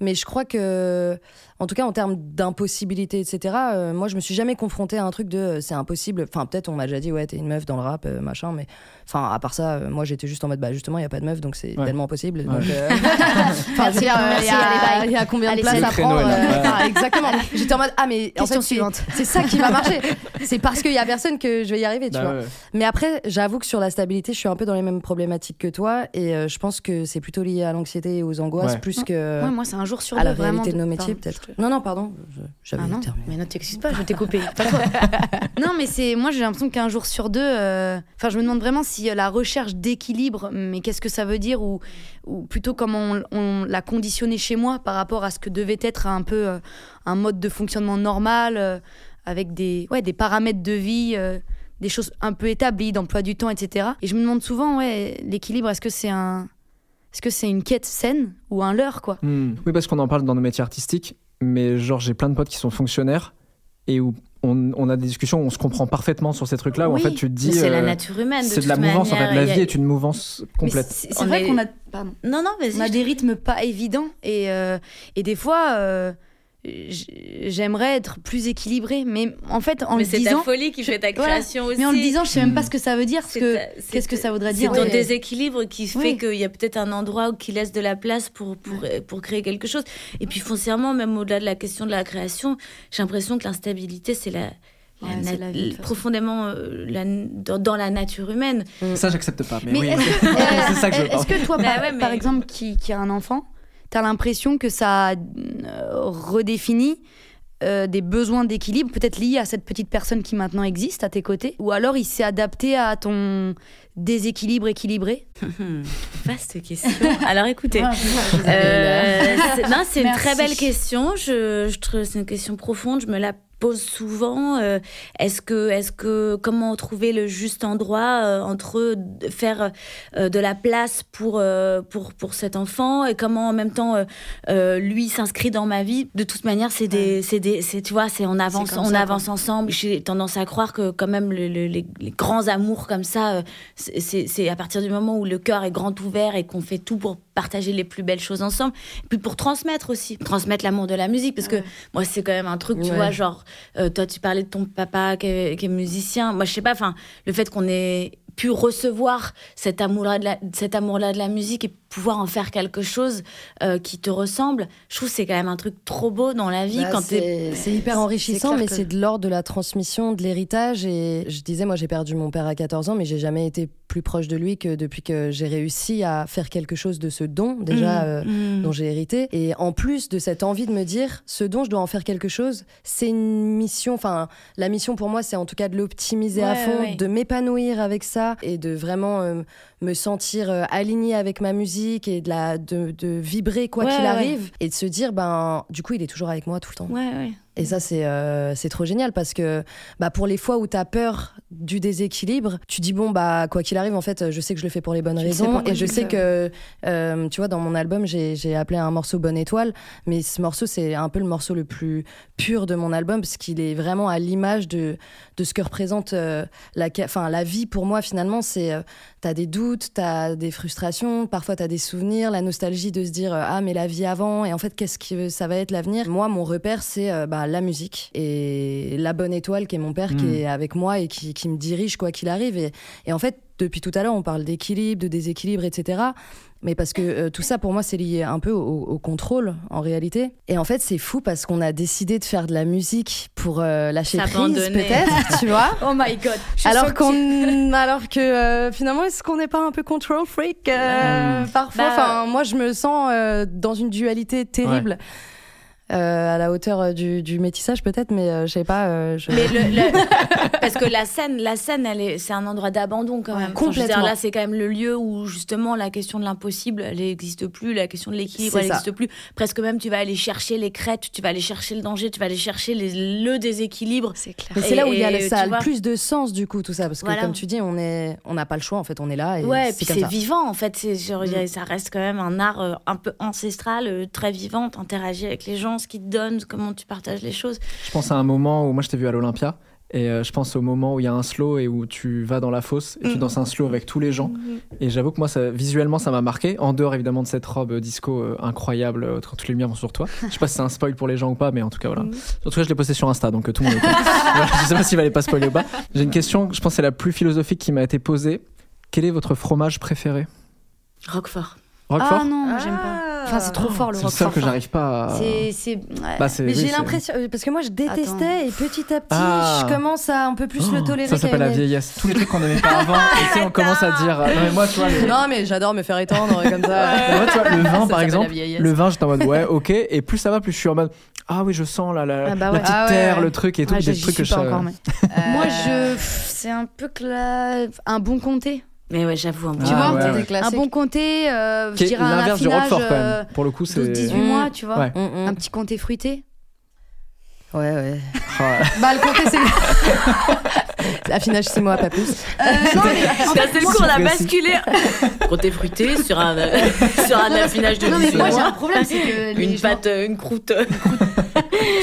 Mais je crois que, en tout cas, en termes d'impossibilité, etc., euh, moi, je me suis jamais confrontée à un truc de euh, c'est impossible. Enfin, peut-être on m'a déjà dit, ouais, t'es une meuf dans le rap, euh, machin, mais enfin, à part ça, euh, moi, j'étais juste en mode, bah, justement, il y a pas de meuf, donc c'est Ouais. tellement impossible. Ouais. Donc, euh, [LAUGHS] enfin, il y, a- il y a combien de Allez, place c'est à prendre euh, enfin, Exactement. J'étais en mode, ah, mais en Question fait, c'est- suivante. c'est ça qui va [LAUGHS] marcher. C'est parce qu'il y a personne que je vais y arriver, tu Bah vois. ouais. Mais après, j'avoue que sur la stabilité, je suis un peu dans les mêmes problématiques que toi, et euh, je pense que c'est plutôt lié à l'anxiété et aux angoisses Ouais. plus que Ouais, moi, c'est un jour sur à deux, la vraiment. réalité de nos métiers, peut-être. Non, non, pardon. J'avais Ah terminé. mais non, t'excuses pas, je t'ai coupé. [LAUGHS] Pas toi. non, mais c'est moi j'ai l'impression qu'un jour sur deux, euh, enfin je me demande vraiment si euh, la recherche d'équilibre, mais qu'est-ce que ça veut dire ou, ou plutôt comment on, on l'a conditionné chez moi par rapport à ce que devait être un peu euh, un mode de fonctionnement normal euh, avec des ouais des paramètres de vie. euh, des choses un peu établies d'emploi du temps, etc. Et je me demande souvent, ouais, l'équilibre, est-ce que c'est un, est-ce que c'est une quête saine ou un leurre, quoi? Hmm. Oui, parce qu'on en parle dans nos métiers artistiques, mais genre j'ai plein de potes qui sont fonctionnaires et où on, on a des discussions où on se comprend parfaitement sur ces trucs-là, où Oui, en fait tu te dis. C'est la euh, nature humaine. C'est de toute la mouvance, en fait. manière, La a- vie est une mouvance complète. c'est vrai est- qu'on a, pardon. Non, non, vas-y. On a je des rythmes pas évidents et, euh, et des fois, euh, j'aimerais être plus équilibrée. Mais en fait, en Mais le c'est disant, ta folie qui fait ta Voilà. création aussi. mais en le disant, je sais même pas ce que ça veut dire. C'est que c'est qu'est-ce que ça voudrait C'est dire ton ouais. déséquilibre qui fait Oui. qu'il y a peut-être un endroit qui laisse de la place pour, pour, pour créer quelque chose. Et puis foncièrement, même au-delà de la question de la création, j'ai l'impression que l'instabilité, c'est la, Ouais, c'est vie, profondément euh, la- dans, dans la nature humaine. Ça, j'accepte pas. Mais, Mais oui, est-ce que, euh, [LAUGHS] c'est ça que je veux est-ce que toi, Bah par, ouais, mais- par exemple, qui, qui a un enfant, t'as l'impression que ça euh, redéfinit euh, des besoins d'équilibre, peut-être liés à cette petite personne qui maintenant existe à tes côtés, ou alors il s'est adapté à ton déséquilibre équilibré? [LAUGHS] Vaste question. Alors écoutez. [LAUGHS] Euh, c'est- non, c'est une [LAUGHS] très belle question. Je, je trouve c'est une question profonde. Je me la pose souvent. Euh, est-ce que, est-ce que, comment trouver le juste endroit euh, entre faire euh, de la place pour pour pour cet enfant et comment en même temps lui s'inscrit dans ma vie? De toute manière, c'est des, c'est des, c'est tu vois, c'est on avance, on ça, quoi. ensemble. J'ai tendance à croire que quand même le- le- les, les grands amours comme ça, c'est- à partir du moment où le cœur est grand ouvert et qu'on fait tout pour partager les plus belles choses ensemble, puis pour transmettre aussi, transmettre l'amour de la musique, parce que moi c'est quand même un truc, tu Ouais. vois, genre toi tu parlais de ton papa qui est, qui est musicien, moi je sais pas, enfin le fait qu'on ait pu recevoir cet amour-là de, la- cet amour-là de la musique et pouvoir en faire quelque chose euh, qui te ressemble, je trouve que c'est quand même un truc trop beau dans la vie Bah, quand t'es c'est c'est hyper enrichissant, mais que- c'est de l'ordre de la transmission, de l'héritage. Et je disais, moi, j'ai perdu mon père à 14 ans, mais j'ai jamais été plus proche de lui que depuis que j'ai réussi à faire quelque chose de ce don, déjà, Mmh, euh, mmh. dont j'ai hérité. Et en plus de cette envie de me dire, ce dont je dois en faire quelque chose, c'est une mission. Enfin, la mission pour moi, c'est en tout cas de l'optimiser à Ouais, fond, ouais. de m'épanouir avec ça et de vraiment euh, me sentir euh, alignée avec ma musique et de, la, de, de vibrer quoi Ouais, qu'il ouais. arrive. Et de se dire, ben, du coup, il est toujours avec moi tout le temps. Ouais, ouais. Et ça, c'est euh, trop génial parce que bah, pour les fois où tu as peur du déséquilibre, tu dis, bon, bah, quoi qu'il arrive, en fait, je sais que je le fais pour les bonnes Tu raisons. Et je tu sais que, euh, tu vois, dans mon album, j'ai appelé un morceau Bonne Étoile. Mais ce morceau, c'est un peu le morceau le plus pur de mon album parce qu'il est vraiment à l'image de, de ce que représente euh, la, enfin, la vie pour moi, finalement. C'est. euh, T'as des doutes, t'as des frustrations, parfois t'as des souvenirs, la nostalgie de se dire ah mais la vie avant et en fait qu'est-ce que ça va être l'avenir? Moi mon repère c'est bah, la musique et la bonne étoile qui est mon père qui est avec moi et qui, qui me dirige quoi qu'il arrive et, et en fait depuis tout à l'heure on parle d'équilibre, de déséquilibre etc. Mais parce que euh, tout ça, pour moi, c'est lié un peu au, au contrôle, en réalité. Et en fait, c'est fou parce qu'on a décidé de faire de la musique pour euh, lâcher prise, peut-être, [LAUGHS] tu vois. Oh my god. Alors qu'on, alors que euh, finalement, est-ce qu'on n'est pas un peu control freak euh, parfois? Bah, Enfin, moi, je me sens euh, dans une dualité terrible. À la hauteur euh, du, du métissage peut-être, mais euh, je sais pas. euh, je- Mais le, le- [LAUGHS] parce que la scène, la scène, elle est, c'est un endroit d'abandon quand même. Enfin, dire, complètement. là, c'est quand même le lieu où justement la question de l'impossible, elle n'existe plus. La question de l'équilibre, elle n'existe plus. Presque même, tu vas aller chercher les crêtes, tu vas aller chercher le danger, tu vas aller chercher les- le déséquilibre. C'est clair. Mais c'est là où il y a Et- le- ça a le plus de sens du coup tout ça parce que Voilà. comme tu dis on est on n'a pas le choix en fait on est là et Ouais, et c'est vivant en fait. C'est, genre, Mm. ça reste quand même un art euh, un peu ancestral, euh, très vivant. T'interagis avec les gens, ce qu'ils te donnent, comment tu partages les choses. Je pense à un moment où moi je t'ai vu à l'Olympia Et euh, je pense au moment où il y a un slow et où tu vas dans la fosse et tu Mm. danses un slow avec tous les gens. Et j'avoue que moi, ça, visuellement, ça m'a marqué. En dehors, évidemment, de cette robe euh, disco euh, incroyable euh, quand toutes les lumières vont sur toi. [LAUGHS] Je sais pas si c'est un spoil pour les gens ou pas, mais en tout cas, voilà. Mm. En tout cas, je l'ai posté sur Insta, donc euh, tout le monde est. [LAUGHS] Voilà, je sais pas s'il fallait pas spoiler ou pas. J'ai une question, je pense que c'est la plus philosophique qui m'a été posée. Quel est votre fromage préféré? Roquefort. Roquefort? Ah non, j'aime pas. Enfin, c'est trop fort le C'est le seul roquefort. que j'arrive pas à. C'est. c'est- ouais. Bah, c'est- Mais j'ai c'est- l'impression, euh, parce que moi je détestais Attends. et petit à petit Ah. je commence à un peu plus Oh, le tolérer. Ça s'appelle la vieillesse. Tous les trucs qu'on n'aimait pas [LAUGHS] avant. et tu on commence à dire. euh, Non, mais moi, tu vois, les- Non mais j'adore me faire étendre comme ça. Moi, tu vois, le vin, Ça par exemple, le vin, j'étais en mode ouais, ok. Et plus ça va, plus je suis en mode ah oui, je sens la, la, Ah bah la petite Ah ouais, terre, le truc et tout. Ouais, des trucs que je. mais. [LAUGHS] Euh, Moi, je. C'est un peu un bon comté. Mais ouais, j'avoue, un bon Tu Ah, vois, ouais, ouais. Un bon comté, euh, je Qui est dirais un l'inverse du affinage. Roquefort quand euh, même. Pour le coup, c'est. 12-18 Mm. mois, tu vois. Ouais. Mm, mm. Un petit comté fruité. Ouais ouais. Ah, Bah le comté c'est [LAUGHS] affinage 6 mois pas plus. Euh, non, mais D'un seul coup, on a basculé. Côté fruité sur un, sur un affinage de Non, mais 18 moi j'ai mois. un problème, c'est que Une gens- pâte, euh, une croûte.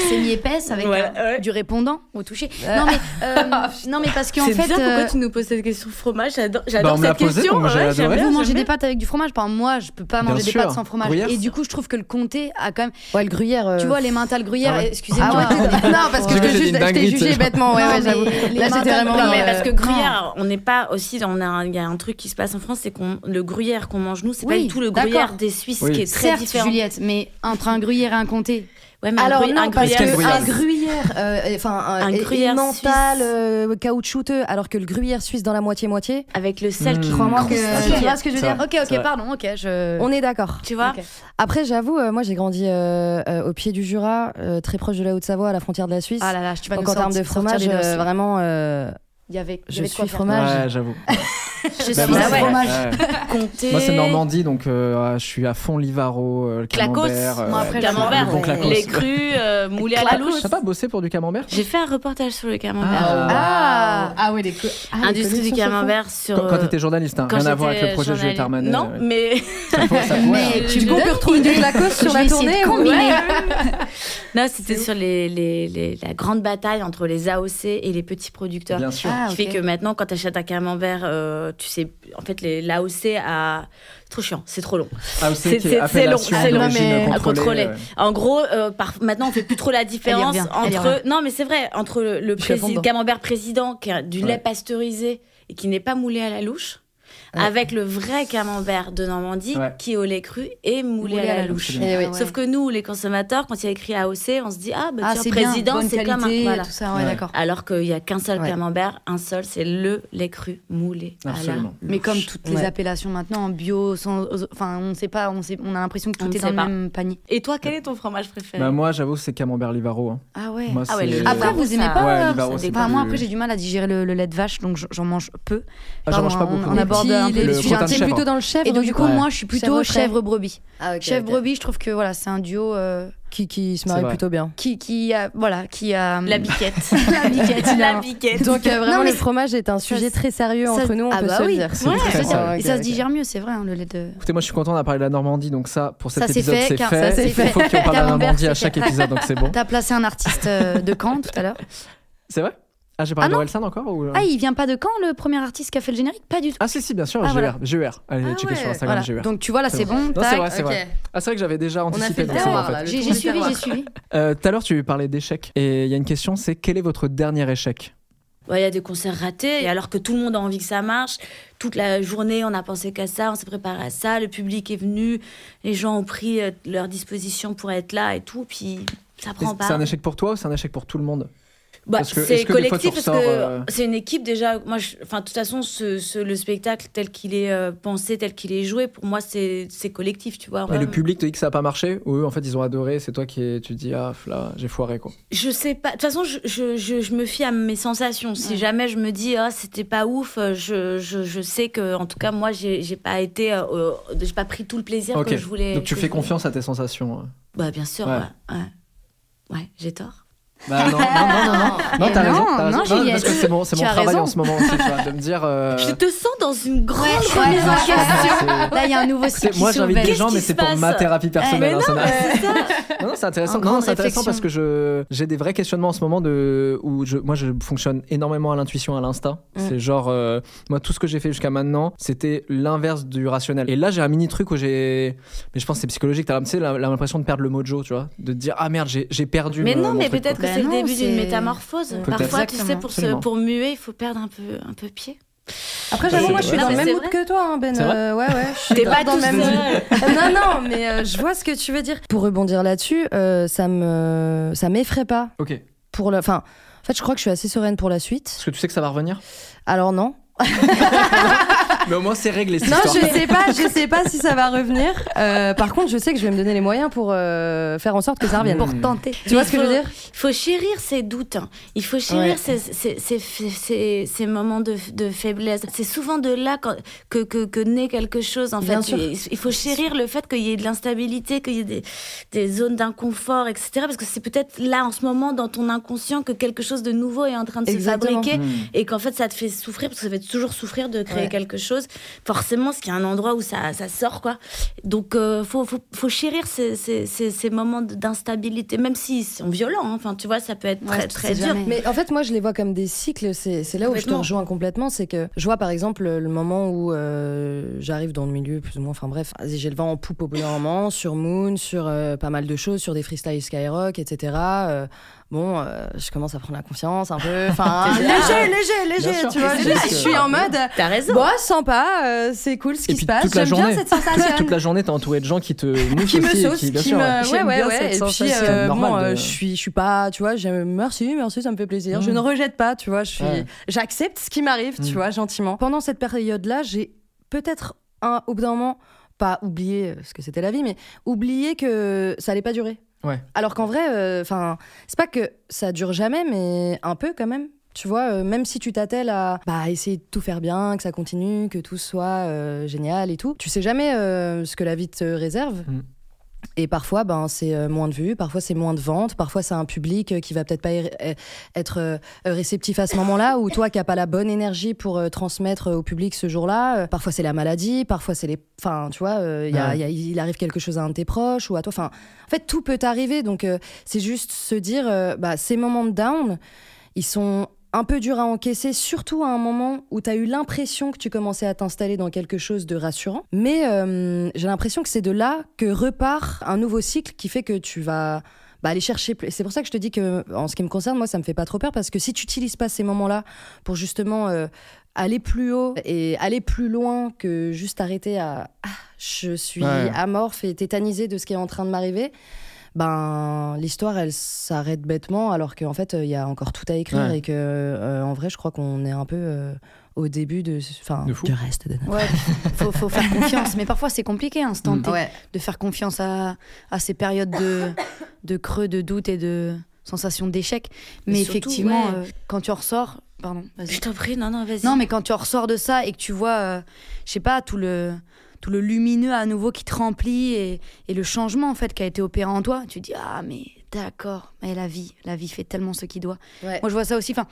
Semi-épaisse avec Voilà, euh, ouais. du répondant au toucher. Non mais euh, [LAUGHS] non mais parce qu'en fait bizarre, euh, pourquoi tu nous poses cette question fromage J'adore Bah, cette question. bien, vous mangez des pâtes avec du fromage. Par moi, je peux pas Bien manger des sûr. pâtes sans fromage. Gruyère. Et du coup, je trouve que le comté a quand même. Ouais le gruyère. euh, Tu vois les mentales gruyère. Ah ouais. Excusez-moi. Ah [LAUGHS] non parce que je t'ai jugé bêtement ouais j'avoue. Là j'étais vraiment. Non, mais parce que gruyère, on n'est pas aussi. On a, un- il y a un truc qui se passe en France, c'est qu'on le gruyère qu'on mange nous, c'est pas du tout le gruyère des Suisses qui est très différent. Juliette, mais entre un gruyère et un comté. Ouais, mais un Alors gruyère- non, un parce gruyère que un gruyère, euh, enfin un, Un est gruyère mental, suisse. euh, caoutchouteux, alors que le gruyère suisse dans la moitié moitié, avec le sel qui Mmh. crois-moi que croustille. tu vois ce que je veux dire. Ok, ok, pardon, ok, je. On est d'accord. Tu vois Ok. Après, j'avoue, euh, moi j'ai grandi euh, euh, au pied du Jura, euh, très proche de la Haute-Savoie, à la frontière de la Suisse. Ah là là, tu vas Donc en termes de fromage, euh, vraiment, euh, Il y avait, il y je avait suis fromage. Ouais, j'avoue. [LAUGHS] Je suis Bah, moi, Ah c'est- ouais. fromage. Comté. Moi, c'est Normandie, donc euh, je suis à fond Livaro, euh, le Clacos. camembert. euh, Moi, après, Camembert, le bon clacos. les crus, euh, moulés à la louche. T'as pas bossé pour du camembert J'ai fait un reportage sur le camembert. Ah, ah ouais, les ah, les Industrie du camembert sur. Quand, quand t'étais journaliste, hein, rien à voir avec le projet Juliette. Armanet. Non, mais. ça ça [LAUGHS] Mais tu peut retrouver du Lacoste sur la tournée ou. [LAUGHS] Non, c'était sur les, les, les- la grande bataille entre les AOC et les petits producteurs. Bien sûr. Ah, qui fait que maintenant, quand tu achètes un camembert, euh, tu sais, en fait, les l'AOC a. C'est trop chiant, c'est trop long. Ah, C'est- est long, c'est long, mais- contrôler. ouais. En gros, euh, par- maintenant, on fait plus trop la différence entre. Non, mais c'est vrai, entre le, camembert président, qui a du Ouais. lait pasteurisé et qui n'est pas moulé à la louche, Ouais. avec le vrai camembert de Normandie, Ouais. qui est au lait cru et moulé, à la, louche. Eh oui. Sauf que nous, les consommateurs, quand il y a écrit AOC, on se dit ah bah Ah, tiens, c'est bien, président, bonne c'est comme un qualité, voilà. tout ça, ouais, Ouais. d'accord. Alors qu'il n'y a qu'un seul Ouais. camembert, un seul, c'est le lait cru moulé Absolument. à la Mais comme louche. toutes les appellations maintenant, en bio, sans, enfin, on sait pas, on, sait, on a l'impression que tout est dans le pas. même panier. Et toi, quel est ton fromage préféré? Bah, moi, j'avoue, c'est camembert Livaro. hein. Ah ouais. Moi, Ah ouais, c'est- le Après, vous aimez pas euh, plus- Moi, après, j'ai du mal à digérer le, lait de vache, donc j'en mange peu. Ah, j'en mange pas beaucoup. on Les aborde petits- un peu les- le tu crottin de es chèvre. plutôt dans le chèvre. Et donc, du coup, Ouais. moi, je suis plutôt chèvre-brebis. Ah, ok, Chèvre-brebis, je trouve que voilà, c'est un duo euh, qui, qui se marie plutôt bien. qui, qui a, voilà, qui a [LAUGHS] La biquette. la biquette, la biquette. Donc euh, vraiment Non, le fromage est un sujet très sérieux ça- entre nous, on ah peut bah se oui. le dire. Ouais. Et ça se digère mieux, c'est vrai, hein, le lait de. Écoutez, moi, je suis content d'avoir parlé de la Normandie, donc ça, pour cet Ça, épisode, fait, c'est fait. ça, c'est Il faut fait. qu'on parle de la Normandie à chaque fait. épisode, donc c'est bon. [LAUGHS] T'as placé un artiste euh, de Caen tout à l'heure. C'est vrai? Ah, j'ai parlé Ah non. d'Orelsan encore ou... Ah, il vient pas de Caen, le premier artiste qui a fait le générique? Pas du tout. Ah, si, si, bien sûr, Ah, GER. voilà. GER. Allez, Ah checker ouais, sur Instagram, Voilà. GER. Donc tu vois, là, c'est bon. Non, c'est vrai, c'est vrai. Ah, c'est vrai que j'avais déjà anticipé, c'est bon en fait. J'ai suivi, j'ai suivi. Euh, Tout à l'heure, tu parlais d'échecs. Et il y a une question, c'est quel est votre dernier échec? Ouais, Il y a des concerts ratés, et alors que tout le monde a envie que ça marche. Toute la journée, on a pensé qu'à ça, on s'est préparé à ça, le public est venu, les gens ont pris euh, leur disposition pour être là et tout, puis ça Et prend pas. C'est un échec pour toi ou c'est un échec pour tout le monde? Bah, c'est collectif parce que euh, c'est une équipe déjà. Moi, enfin, de toute façon, ce, ce- le spectacle tel qu'il est euh, pensé, tel qu'il est joué, pour moi, c'est collectif, tu vois. Et le public te dit que ça n'a pas marché Ou eux, en fait, ils ont adoré, c'est toi qui es- tu te dis, ah, là, j'ai foiré, quoi. Je sais pas. De toute façon, je, je, je, je me fie à mes sensations. Si jamais je me dis, ah, c'était pas ouf, euh, je, je, je sais que, en tout cas, moi, j'ai pas été, euh, j'ai pas pris tout le plaisir que je voulais. Donc tu fais voulais. confiance à tes sensations. Bah, bien sûr, ouais. Ouais, Ouais, j'ai tort. Bah non, non, non, non, non, [LAUGHS] non, t'as raison, t'as non, raison. Juliette, parce que c'est mon, c'est mon travail raison. en ce moment aussi, tu vois, de me dire. euh, [LAUGHS] Je te sens dans une grande Ouais, remise en question. Là, il y a un nouveau cycle moi j'invite des gens, mais c'est pour ma thérapie personnelle. Mais hein, [LAUGHS] non. Non, c'est intéressant. Non, c'est intéressant parce que je j'ai des vrais questionnements en ce moment de où je moi je fonctionne énormément à l'intuition, à l'instinct. Mm. C'est genre euh, moi tout ce que j'ai fait jusqu'à maintenant, c'était l'inverse du rationnel. Et là j'ai un mini truc où j'ai mais je pense que c'est psychologique. T'as tu sais, la- l'impression de perdre le mojo, tu vois, de te dire ah merde j'ai perdu. Mais non, mais peut-être c'est Ben le non, début d'une métamorphose. Peut-être. Parfois, tu sais, pour, se, pour muer, il faut perdre un peu, un peu pied. Après, C'est j'avoue, moi, je suis dans le même mood que toi, hein, Ben. Euh, ouais, ouais. je [LAUGHS] suis T'es pas dans le même non, non, mais euh, je vois ce que tu veux dire. Pour rebondir là-dessus, euh, ça me, ça m'effraie pas. Ok. Pour le, enfin, en fait, je crois que je suis assez sereine pour la suite. Est-ce que tu sais que ça va revenir? Alors non. [LAUGHS] Mais au moins c'est réglé cette Non, histoire. je sais pas, je sais pas si ça va revenir. Euh, par contre, je sais que je vais me donner les moyens pour euh, faire en sorte que ça revienne. Pour Tenter. Tu vois ce que je veux dire? Il faut chérir ses doutes. hein. Il faut chérir Ouais. ces, moments de, de faiblesse. C'est souvent de là que, que, que naît quelque chose. En Bien fait, sûr. il, faut chérir le fait qu'il y ait de l'instabilité, qu'il y ait des, des zones d'inconfort, etc. Parce que c'est peut-être là, en ce moment, dans ton inconscient, que quelque chose de nouveau est en train de Exactement. se fabriquer Hmm. et qu'en fait, ça te fait souffrir parce que ça fait toujours souffrir de créer Ouais. quelque chose. Forcément, parce qu'il y a un endroit où ça, ça sort, quoi. Donc, euh, faut, faut, faut chérir ces, ces, ces, ces moments d'instabilité, même s'ils sont violents. hein. Enfin, tu vois, ça peut être Ouais, très, très dur. jamais. Mais en fait, moi, je les vois comme des cycles. C'est c'est là où je te rejoins complètement. C'est que je vois, par exemple, le moment où euh, j'arrive dans le milieu, plus ou moins. Enfin bref, j'ai le vent en poupe au bout d'un moment, sur Moon, sur euh, pas mal de choses, sur des freestyles Skyrock, etc. Bon, euh, je commence à prendre la confiance un peu. [LAUGHS] Enfin, T'es léger, léger, léger, sûr. tu vois. Je, suis en mode. T'as raison. Bon, sympa, euh, c'est cool ce qui se passe. J'aime bien cette sensation. [LAUGHS] Toute la journée, t'es entouré de gens qui te [LAUGHS] moussent qui me aussi et sauce, qui, bien qui sûr. me... Ouais, ouais, ouais. Et puis, euh, bon, de- euh, je suis, je suis pas, tu vois, j'aime, merci, merci, ça me fait plaisir. Je ne rejette pas, tu vois, je suis, Ouais. j'accepte ce qui m'arrive, tu Mm. vois, gentiment. Pendant cette période-là, j'ai peut-être un, au bout d'un moment, pas oublié ce que c'était la vie, mais oublié que ça allait pas durer. Ouais. Alors qu'en vrai, enfin, c'est pas que ça dure jamais, mais un peu quand même. Tu vois, euh, même si tu t'attelles à bah, essayer de tout faire bien, que ça continue, que tout soit euh, génial et tout, tu sais jamais euh, ce que la vie te réserve. Mm. Et parfois, ben, c'est euh, moins de vues, parfois c'est moins de ventes, parfois c'est un public euh, qui va peut-être pas être euh, réceptif à ce moment-là, ou toi qui n'as pas la bonne énergie pour transmettre au public ce jour-là. Parfois c'est la maladie, parfois c'est les... Enfin, tu vois, il y a- Ouais. il y a- il arrive quelque chose à un de tes proches ou à toi. Enfin, en fait, tout peut t'arriver. Donc, c'est juste se dire, bah, ces moments de down, ils sont un peu durs à encaisser, surtout à un moment où tu as eu l'impression que tu commençais à t'installer dans quelque chose de rassurant. Mais euh, j'ai l'impression que c'est de là que repart un nouveau cycle qui fait que tu vas bah, aller chercher C'est pour ça que je te dis que, en ce qui me concerne, moi, ça me fait pas trop peur parce que si tu n'utilises pas ces moments-là pour justement euh, aller plus haut et aller plus loin que juste arrêter à ah, je suis Ouais. amorphe et tétanisée de ce qui est en train de m'arriver, ben l'histoire elle s'arrête bêtement alors qu'en fait il y a encore tout à écrire Ouais. et que euh, en vrai je crois qu'on est un peu euh, au début de enfin du reste de notre Ouais, [LAUGHS] faut, faut faire confiance. Mais parfois, c'est compliqué, hein, instant Mm. T, ouais de faire confiance à, à ces périodes de, de creux, de doute et de sensation d'échec. Mais, Mais surtout, effectivement, ouais. euh, quand tu en ressors. Pardon. Je t'en prie, non, non, vas-y. Non, mais quand tu en ressors de ça et que tu vois, euh, je sais pas, tout le, tout le lumineux à nouveau qui te remplit et, et le changement en fait qui a été opéré en toi, tu te dis ah mais d'accord, mais la vie, la vie fait tellement ce qu'il doit. Ouais. Moi je vois ça aussi. Enfin,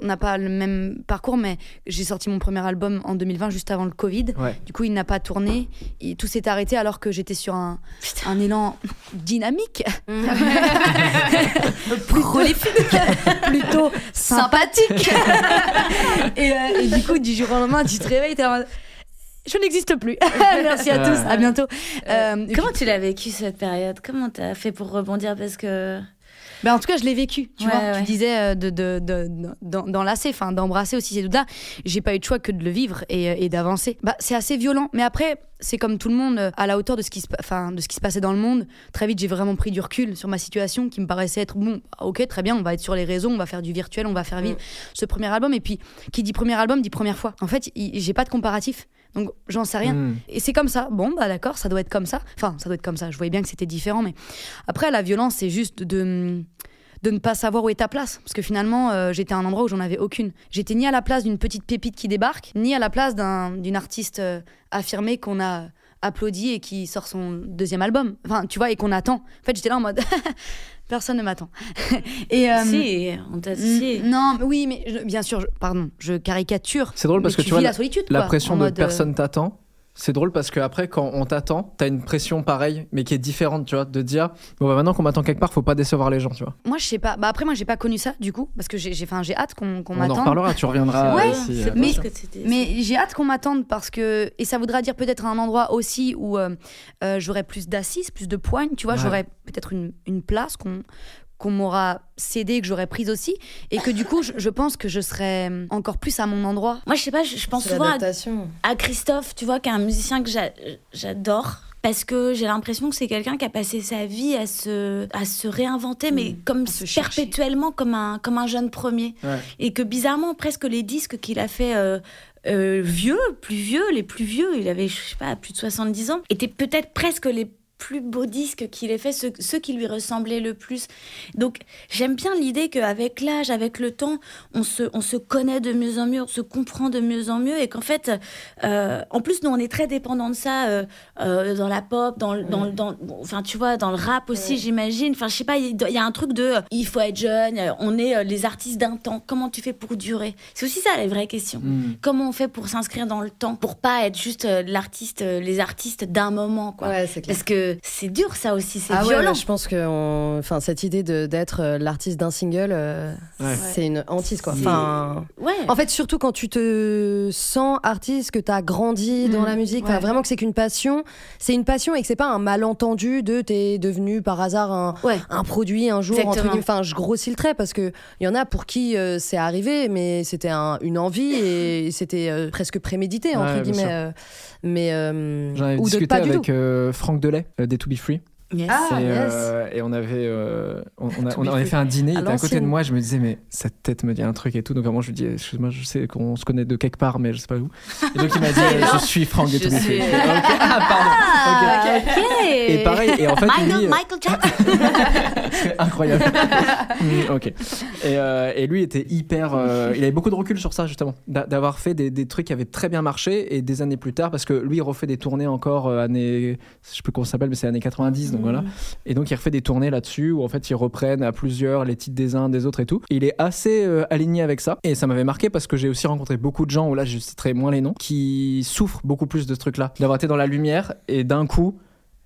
on n'a pas le même parcours, mais j'ai sorti mon premier album en 2020 juste avant le Covid. Ouais. Du coup, il n'a pas tourné. Et tout s'est arrêté alors que j'étais sur un, un élan dynamique, [LAUGHS] [LAUGHS] prolifique, plutôt sympathique. [LAUGHS] et, euh, et du coup, du jour au lendemain, tu te réveilles, t'es Je n'existe plus. [LAUGHS] [LAUGHS] Merci à tous. À bientôt. Euh, et Comment puis- tu l'as vécu cette période? Comment t'as fait pour rebondir? Parce que. Ben, en tout cas, je l'ai vécu. Tu Ouais, vois, ouais. tu disais euh, de, de, de, d'en- d'enlacer, enfin d'embrasser aussi ces doutes-là. J'ai pas eu de choix que de le vivre et, euh, et d'avancer. Bah, c'est assez violent, mais après, c'est comme tout le monde, euh, à la hauteur de ce qui se, enfin, de ce qui se passait dans le monde. Très vite, j'ai vraiment pris du recul sur ma situation, qui me paraissait être bon. Ok, très bien, on va être sur les réseaux, on va faire du virtuel, on va faire vivre ce premier album. Et puis, qui dit premier album dit première fois. En fait, j'ai pas de comparatif, donc j'en sais rien. Mm. Et c'est comme ça. Bon, bah d'accord, ça doit être comme ça. Enfin, ça doit être comme ça. Je voyais bien que c'était différent, mais après, la violence, c'est juste de de ne pas savoir où est ta place. Parce que finalement, euh, j'étais à un endroit où j'en avais aucune. J'étais ni à la place d'une petite pépite qui débarque, ni à la place d'un- d'une artiste euh, affirmée qu'on a applaudit et qui sort son deuxième album. Enfin, tu vois, et qu'on attend. En fait, j'étais là en mode [LAUGHS] personne ne m'attend. [LAUGHS] et euh, Si, on t'a si. mm, non, mais oui, mais je- bien sûr, je- pardon, je caricature. C'est drôle parce que tu vois la- la solitude, La quoi, pression de mode, euh, personne t'attend. C'est drôle parce que après quand on t'attend, t'as une pression pareille, mais qui est différente, tu vois, de dire bon bah maintenant qu'on m'attend quelque part, faut pas décevoir les gens, tu vois. Moi, je sais pas. Bah après, moi, j'ai pas connu ça du coup, parce que j'ai, j'ai, enfin, j'ai hâte qu'on, qu'on on en m'attende. reparlera, tu reviendras Ouais, c'est euh, mais... j'ai hâte qu'on m'attende parce que et ça voudra dire peut-être un endroit aussi où euh, euh, j'aurai plus d'assises, plus de poignes, tu vois, Ouais. j'aurai peut-être une, une place qu'on qu'on m'aura cédée, que j'aurai prise aussi, et que du coup, je, je pense que je serai encore plus à mon endroit. Moi, je sais pas, je, je pense souvent à, Christophe, tu vois, qui est un musicien que j'a- j'adore. Parce que j'ai l'impression que c'est quelqu'un qui a passé sa vie à se, à se réinventer, mais comme se chercher. perpétuellement comme un, comme un jeune premier. Ouais. Et que bizarrement, presque les disques qu'il a fait euh, euh, vieux, plus vieux, les plus vieux, il avait, je sais pas, plus de 70 ans, étaient peut-être presque les plus beaux disques qu'il ait fait, ceux, ceux qui lui ressemblaient le plus. Donc j'aime bien l'idée qu'avec l'âge, avec le temps, on se, on se connaît de mieux en mieux, on se comprend de mieux en mieux, et qu'en fait, euh, en plus, nous, on est très dépendant de ça euh, euh, dans la pop, dans, le- dans, dans, bon, enfin, tu vois, dans le rap aussi, j'imagine. Enfin, je sais pas, il y a un truc de, il faut être jeune, on est les artistes d'un temps. Comment tu fais pour durer? C'est aussi ça la vraie question. Mm. Comment on fait pour s'inscrire dans le temps, pour pas être juste l'artiste, les artistes d'un moment, quoi. Ouais. Parce que c'est dur, ça aussi, c'est Ah ouais, violent. ouais, je pense que on- enfin, cette idée de- d'être euh, l'artiste d'un single, euh, Ouais. c'est une hantise quoi. C'est- Enfin, Ouais. en fait, surtout quand tu te sens artiste, que tu as grandi dans Mhm, la musique, enfin, ouais. vraiment que c'est qu'une passion, c'est une passion et que c'est pas un malentendu de t'es devenu par hasard un, ouais. un produit un jour Exactement. Enfin, je grossis le trait parce que il y en a pour qui euh, c'est arrivé, mais c'était un- une envie et [LAUGHS] c'était euh, presque prémédité entre guillemets. euh, mais euh, J'en avais discuté avec euh, Franck Delay euh, des To Be Free. Yes. Ah, et, yes. euh, et on avait, euh, on, on a- To on be avait fait un dîner, il était à côté de moi, je me disais, mais cette tête me dit un truc et tout. Donc, vraiment, je lui dis, excuse-moi, je sais qu'on se connaît de quelque part, mais je sais pas où. Et donc, il m'a dit, [LAUGHS] euh, je suis Franck des Je To Be Free. suis- Je fais, Ok, Ah, pardon. Ok. Et pareil, et en fait, Michael, lui, euh, Michael Jackson. [LAUGHS] C'est incroyable. Mm, ok. Et, euh, et lui était hyper. euh, il avait beaucoup de recul sur ça, justement. d'a- D'avoir fait des, des trucs qui avaient très bien marché et des années plus tard, parce que lui, il refait des tournées encore euh, années. Je sais plus comment ça s'appelle, mais c'est années 90, donc voilà. Et donc, il refait des tournées là-dessus où en fait, ils reprennent à plusieurs les titres des uns, des autres et tout. Il est assez euh, aligné avec ça. Et ça m'avait marqué parce que j'ai aussi rencontré beaucoup de gens, où là, je citerai moins les noms, qui souffrent beaucoup plus de ce truc-là. D'avoir été dans la lumière et d'un coup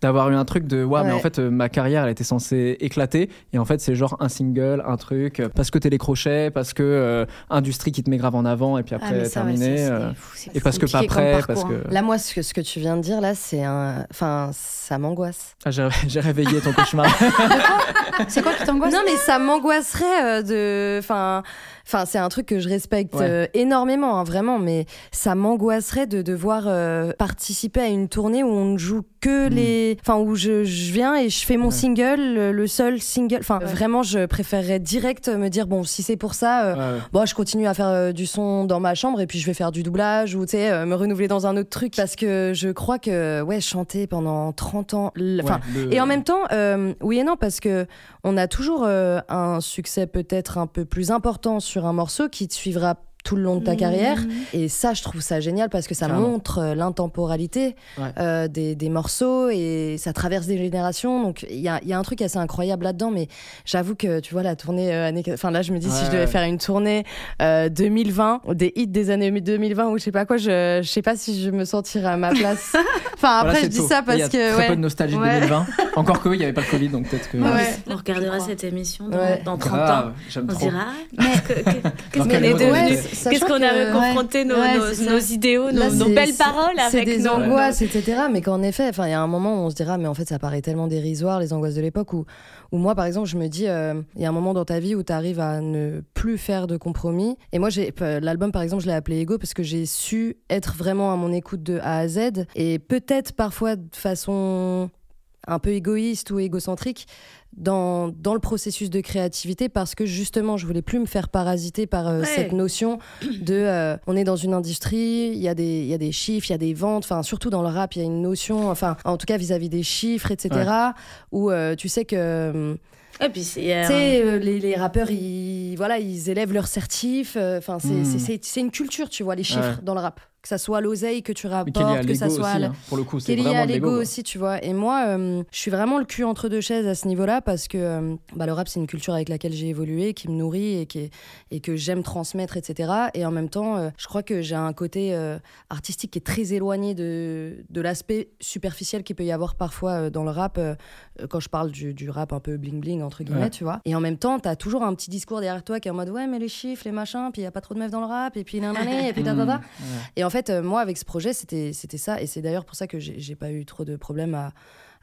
d'avoir eu un truc de ouais, mais Ouais. en fait euh, ma carrière elle était censée éclater et en fait c'est genre un single un truc euh, parce que t'es les crochets parce que euh, industrie qui te met grave en avant et puis Ah, après mais ça, terminé euh, fou, et parce que pas prêt parce parcours, que hein. Là, moi, ce que, ce que tu viens de dire, là, c'est un. Enfin, ça m'angoisse. Ah, j'ai j'ai réveillé ton cauchemar [LAUGHS] [LAUGHS] C'est quoi qui t'angoisse Non, mais ça m'angoisserait euh, de. Enfin. Enfin, c'est un truc que je respecte Ouais. euh, énormément, hein, vraiment, mais ça m'angoisserait de devoir euh, participer à une tournée où on ne joue que Mm. les. Enfin, où je, je viens et je fais mon Ouais. single, le, le seul single. Enfin, Ouais. vraiment, je préférerais direct me dire, bon, si c'est pour ça, euh, Ouais, bon, je continue à faire euh, du son dans ma chambre et puis je vais faire du doublage ou, tu sais, euh, me renouveler dans un autre truc. Parce que je crois que, ouais, chanter pendant 30 ans. Enfin, Ouais, le- et en même temps, euh, oui et non, parce que on a toujours euh, un succès peut-être un peu plus important sur un morceau qui te suivra tout le long de ta carrière. Et ça, je trouve ça génial parce que ça Clairement. montre euh, l'intemporalité Ouais. euh, des, des morceaux et ça traverse des générations. Donc il y a, il y a un truc assez incroyable là-dedans. Mais j'avoue que tu vois, la tournée. euh, Enfin là, je me dis si je devais ouais. faire une tournée euh, 2020, des hits des années 2020 ou je sais pas quoi, je, je sais pas si je me sentirais à ma [LAUGHS] place. Enfin, après, je dis tôt. ça Il y parce a que. très ouais. peu de nostalgie de Ouais. 2020 encore que oui il y avait pas le Covid donc peut-être que Ouais. On regardera cette émission dans, Ouais. dans 30 Grave, ans. On trop dira, ah, que- que- qu'est-ce Dans qu'on quel Qu'est-ce qu'on avait que- confronté nos, Ouais, nos- c'est ça. nos idéaux, nos, Là, nos c'est- belles paroles C'est avec des nos... angoisses, etc. Mais qu'en effet, enfin, il y a un moment où on se dira, mais en fait, ça paraît tellement dérisoire, les angoisses de l'époque, où, où moi, par exemple, je me dis, euh, il y a un moment dans ta vie où tu arrives à ne plus faire de compromis. Et moi, j'ai euh, l'album, par exemple, je l'ai appelé Ego parce que j'ai su être vraiment à mon écoute de A à Z. Et peut-être parfois de façon un peu égoïste ou égocentrique dans, dans le processus de créativité parce que justement je voulais plus me faire parasiter par euh, Ouais. cette notion de euh, on est dans une industrie il y a des il y a des chiffres il y a des ventes enfin surtout dans le rap il y a une notion enfin en tout cas vis-à-vis des chiffres etc où euh, tu sais que euh, Et puis c'est... euh, tu sais, euh, les, les rappeurs, ils, voilà, ils élèvent leurs certifs. euh, Enfin, c'est Mm. c'est- une culture, tu vois, les chiffres Ouais. dans le rap. Que ça soit l'oseille que tu rapportes, que ça soit aussi, hein. pour le coup, qui c'est vraiment à l'ego aussi, tu vois. Et moi, euh, je suis vraiment le cul entre deux chaises à ce niveau-là parce que euh, bah, le rap, c'est une culture avec laquelle j'ai évolué, qui me nourrit et, qui est- et que j'aime transmettre, etc. Et en même temps, euh, je crois que j'ai un côté artistique qui est très éloigné de, de l'aspect superficiel qu'il peut y avoir parfois dans le rap, quand je parle du, du rap un peu bling-bling, entre guillemets, Ouais. tu vois. Et en même temps, t'as toujours un petit discours derrière toi qui est en mode ouais, mais les chiffres, les machins, puis il y a pas trop de meufs dans le rap, et puis nanana, et puis da, da, da. Mmh, ouais. Et en fait, euh, moi, avec ce projet, c'était ça. Et c'est d'ailleurs pour ça que j'ai pas eu trop de problèmes à,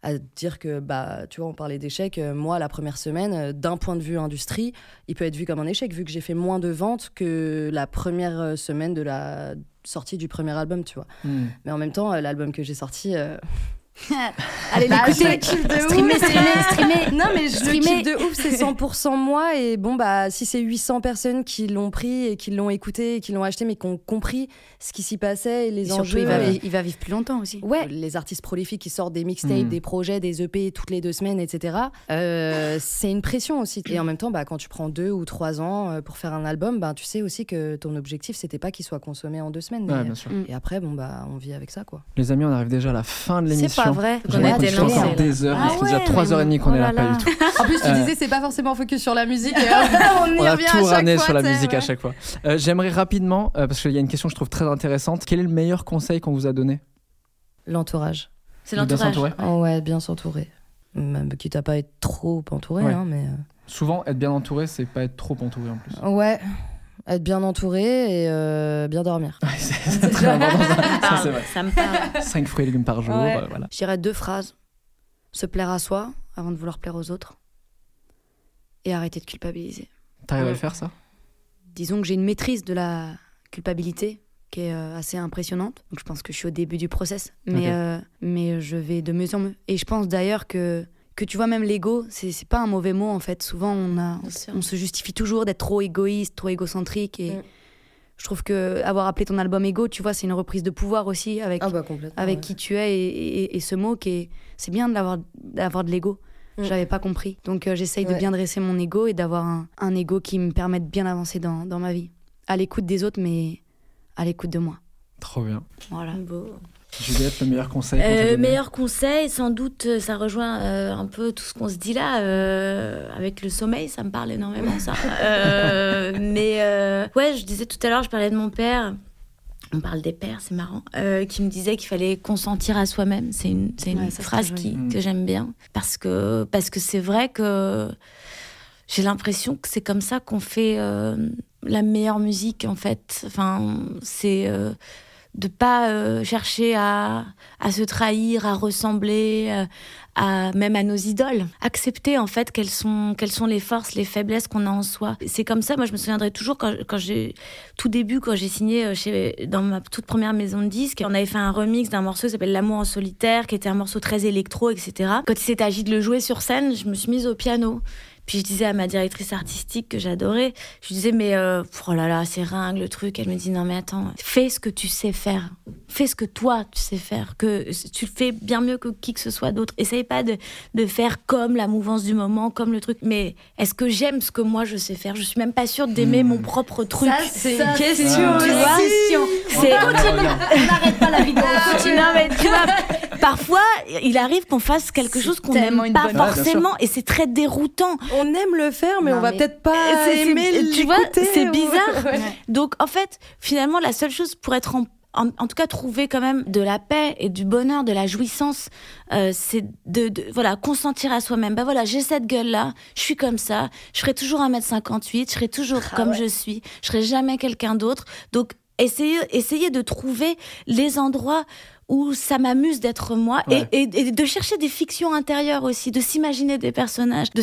à dire que, bah, tu vois, on parlait d'échec. Euh, moi, la première semaine, euh, d'un point de vue industrie, il peut être vu comme un échec, vu que j'ai fait moins de ventes que la première semaine de la sortie du premier album, tu vois. Mmh. Mais en même temps, l'album que j'ai sorti. euh, [LAUGHS] Allez bah, le l'écouter. kiffe de Streamer, ouf. streamer, streamer. [LAUGHS] Non, mais je le Streamer. kiffe de ouf, c'est 100% moi. Et bon, bah, si c'est 800 personnes qui l'ont pris et qui l'ont écouté et qui l'ont acheté, mais qui ont compris ce qui s'y passait et les Et surtout, enjeux. il va, et- il va vivre plus longtemps aussi. Ouais, les artistes prolifiques qui sortent des mixtapes, Mm. des projets, des EP toutes les deux semaines, etc. euh, c'est une pression aussi. Et en même temps, bah, quand tu prends deux ou trois ans euh, pour faire un album, bah, tu sais aussi que ton objectif, c'était pas qu'il soit consommé en deux semaines. Ouais, bien sûr. Et après, bon, bah, on vit avec ça, quoi. Les amis, on arrive déjà à la fin de l'émission. Pas vrai. J'aimerais On est continuer lancé, des heures. Ah il fait déjà ouais, 3h30 qu'on est là, pas du tout. En plus, tu Euh, disais, c'est pas forcément focus sur la musique. Et, [LAUGHS] on y On a revient tout ramené fois, sur la musique à chaque fois. Euh, J'aimerais rapidement, euh, parce qu'il y a une question que je trouve très intéressante. Quel est le meilleur conseil qu'on vous a donné? L'entourage. C'est l'entourage. s'entourer Oh, ouais, bien s'entourer. Même quitte à pas être trop entouré, Ouais. hein, mais. Souvent, être bien entouré, c'est pas être trop entouré en plus. Ouais. Être bien entouré et euh, bien dormir. Ouais, c'est [LAUGHS] très important. ça. Vrai. Ça me parle. 5 fruits et légumes par jour. Ouais. euh, voilà. Je dirais deux phrases. Se plaire à soi avant de vouloir plaire aux autres. Et arrêter de culpabiliser. T'arrives à le Ouais. faire, ça? Disons que j'ai une maîtrise de la culpabilité qui est euh, assez impressionnante. Donc je pense que je suis au début du process. Mais, euh, mais je vais de mieux en mieux. Et je pense d'ailleurs que, que tu vois, même l'ego, c'est pas un mauvais mot en fait. Souvent, on, a, on se justifie toujours d'être trop égoïste, trop égocentrique. Et Mm. je trouve que avoir appelé ton album Ego, tu vois, c'est une reprise de pouvoir aussi avec, Ah bah avec ouais. qui tu es et, et- et ce mot qui est c'est bien de l'avoir d'avoir de l'ego Mm. j'avais pas compris donc euh, j'essaye de bien dresser mon ego et d'avoir un, un ego qui me permette de bien avancer dans, dans ma vie à l'écoute des autres mais à l'écoute de moi Trop bien. voilà Beau. Juliette, le meilleur conseil Euh, meilleur conseil, sans doute, euh, ça rejoint euh, un peu tout ce qu'on se dit là. euh, avec le sommeil, ça me parle énormément, ça. [LAUGHS] Euh, mais euh, ouais, je disais tout à l'heure, je parlais de mon père. On parle des pères, c'est marrant. euh, qui me disait qu'il fallait consentir à soi-même. C'est une, c'est une Ouais, ça, c'est phrase qui, que j'aime bien. Parce que parce que c'est vrai que j'ai l'impression que c'est comme ça qu'on fait euh, la meilleure musique, en fait. Enfin, c'est. De pas euh, chercher à, à se trahir, à ressembler, euh, à même à nos idoles. Accepter en fait quelles sont sont les forces, les faiblesses qu'on a en soi. C'est comme ça. Moi, je me souviendrai toujours quand, quand j'ai tout début quand j'ai signé euh, chez dans ma toute première maison de disques, on avait fait un remix d'un morceau qui s'appelle L'amour en solitaire, qui était un morceau très électro, etc. Quand il s'est agi de le jouer sur scène, je me suis mise au piano. Puis je disais à ma directrice artistique que j'adorais, je disais mais euh, oh là là c'est ringue le truc. Elle me dit non mais attends, fais ce que tu sais faire, fais ce que toi tu sais faire, que tu le fais bien mieux que qui que ce soit d'autre. Essaye pas de, de faire comme la mouvance du moment, comme le truc. Mais est-ce que j'aime ce que moi je sais faire? Je suis même pas sûre d'aimer mon propre truc. c'est une question, tu vois? C'est [LAUGHS] on n'arrête pas la vidéo non, mais tu vois, parfois, il arrive qu'on fasse quelque chose qu'on n'aime pas bonne- Ouais, bien forcément, et c'est très déroutant. On aime le faire, mais Non, on va mais- peut-être pas aimer tu vois, c'est bizarre. [LAUGHS] Ouais. Donc, en fait, finalement, la seule chose pour être en en, en tout cas, trouver quand même de la paix et du bonheur, de la jouissance, euh, c'est de, de- voilà consentir à soi-même. Bah voilà, j'ai cette gueule-là, je suis comme ça, je serai toujours 1m58, je serai toujours Ah comme je suis, je serai jamais quelqu'un d'autre. Donc, essayez, essayez de trouver les endroits où ça m'amuse d'être moi Ouais. et, et- et de chercher des fictions intérieures aussi, de s'imaginer des personnages, de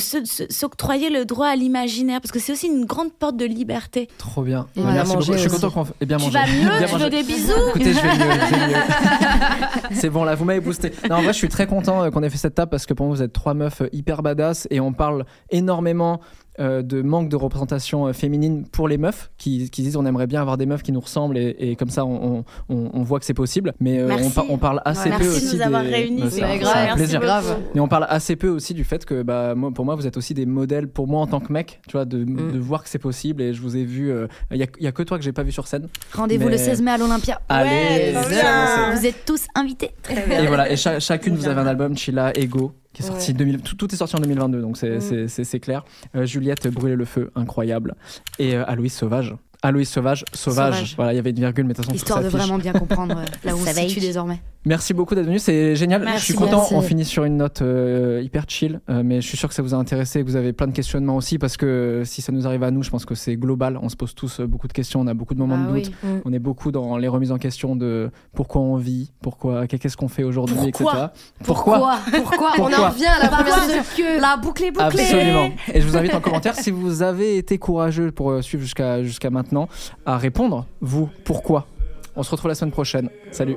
s'octroyer le droit à l'imaginaire, parce que c'est aussi une grande porte de liberté. Trop bien. Et Merci bien beaucoup. manger Je suis content qu'on ait bien Tu mangé. vas mieux Bien Tu veux des bisous Écoutez, je vais mieux. [LAUGHS] C'est bon, là, vous m'avez boosté. Non, en vrai, je suis très content euh, qu'on ait fait cette table parce que pour moi, vous êtes trois meufs euh, hyper badass et on parle énormément euh, de manque de représentation euh, féminine pour les meufs qui, qui disent on aimerait bien avoir des meufs qui nous ressemblent et, et comme ça on, on, on voit que c'est possible. Mais euh, on, Merci. par- on parle assez Ouais, peu merci de aussi nous avoir des- réunis, Bah, c'est grave. c'est un Merci plaisir. Grave. Mais on parle assez peu aussi du fait que bah, moi, pour moi, vous êtes aussi des modèles pour moi en tant que mec, tu vois, de, Mm. de voir que c'est possible. Et je vous ai vu. Il y, a, y a que toi que j'ai pas vu sur scène. Rendez-vous Mais- le 16 mai à l'Olympia. Allez, bien. c'est- Vous êtes tous invités. Et voilà, et cha- chacune vous avez un album, Chilla, Ego, qui est sorti Ouais. 2000, tout, tout est sorti en 2022, donc c'est Mm. c'est- c'est- c'est clair. Euh, Juliette, Brûler le feu, incroyable. Et euh, Aloïs Sauvage. Aloïs Sauvage, Sauvage. Sauvage. Voilà, il y avait une virgule, mais de toute façon, tout Histoire de vraiment bien comprendre [LAUGHS] là où on se situe désormais. Merci beaucoup d'être venu, c'est génial. Merci. je suis content, Merci. on finit sur une note euh, hyper chill, euh, mais je suis sûr que ça vous a intéressé, que vous avez plein de questionnements aussi, parce que si ça nous arrive à nous, je pense que c'est global. On se pose tous euh, beaucoup de questions, on a beaucoup de moments Ah de oui. doute. Mm. On est beaucoup dans les remises en question de pourquoi on vit, pourquoi, qu'est-ce qu'on fait aujourd'hui, Pourquoi etc. Pourquoi Pourquoi [LAUGHS] On Pourquoi en revient à la que la boucle est bouclée. Absolument. Et je vous invite en commentaire, si vous avez été courageux pour suivre jusqu'à jusqu'à maintenant, à répondre, vous, pourquoi? On se retrouve la semaine prochaine. Salut.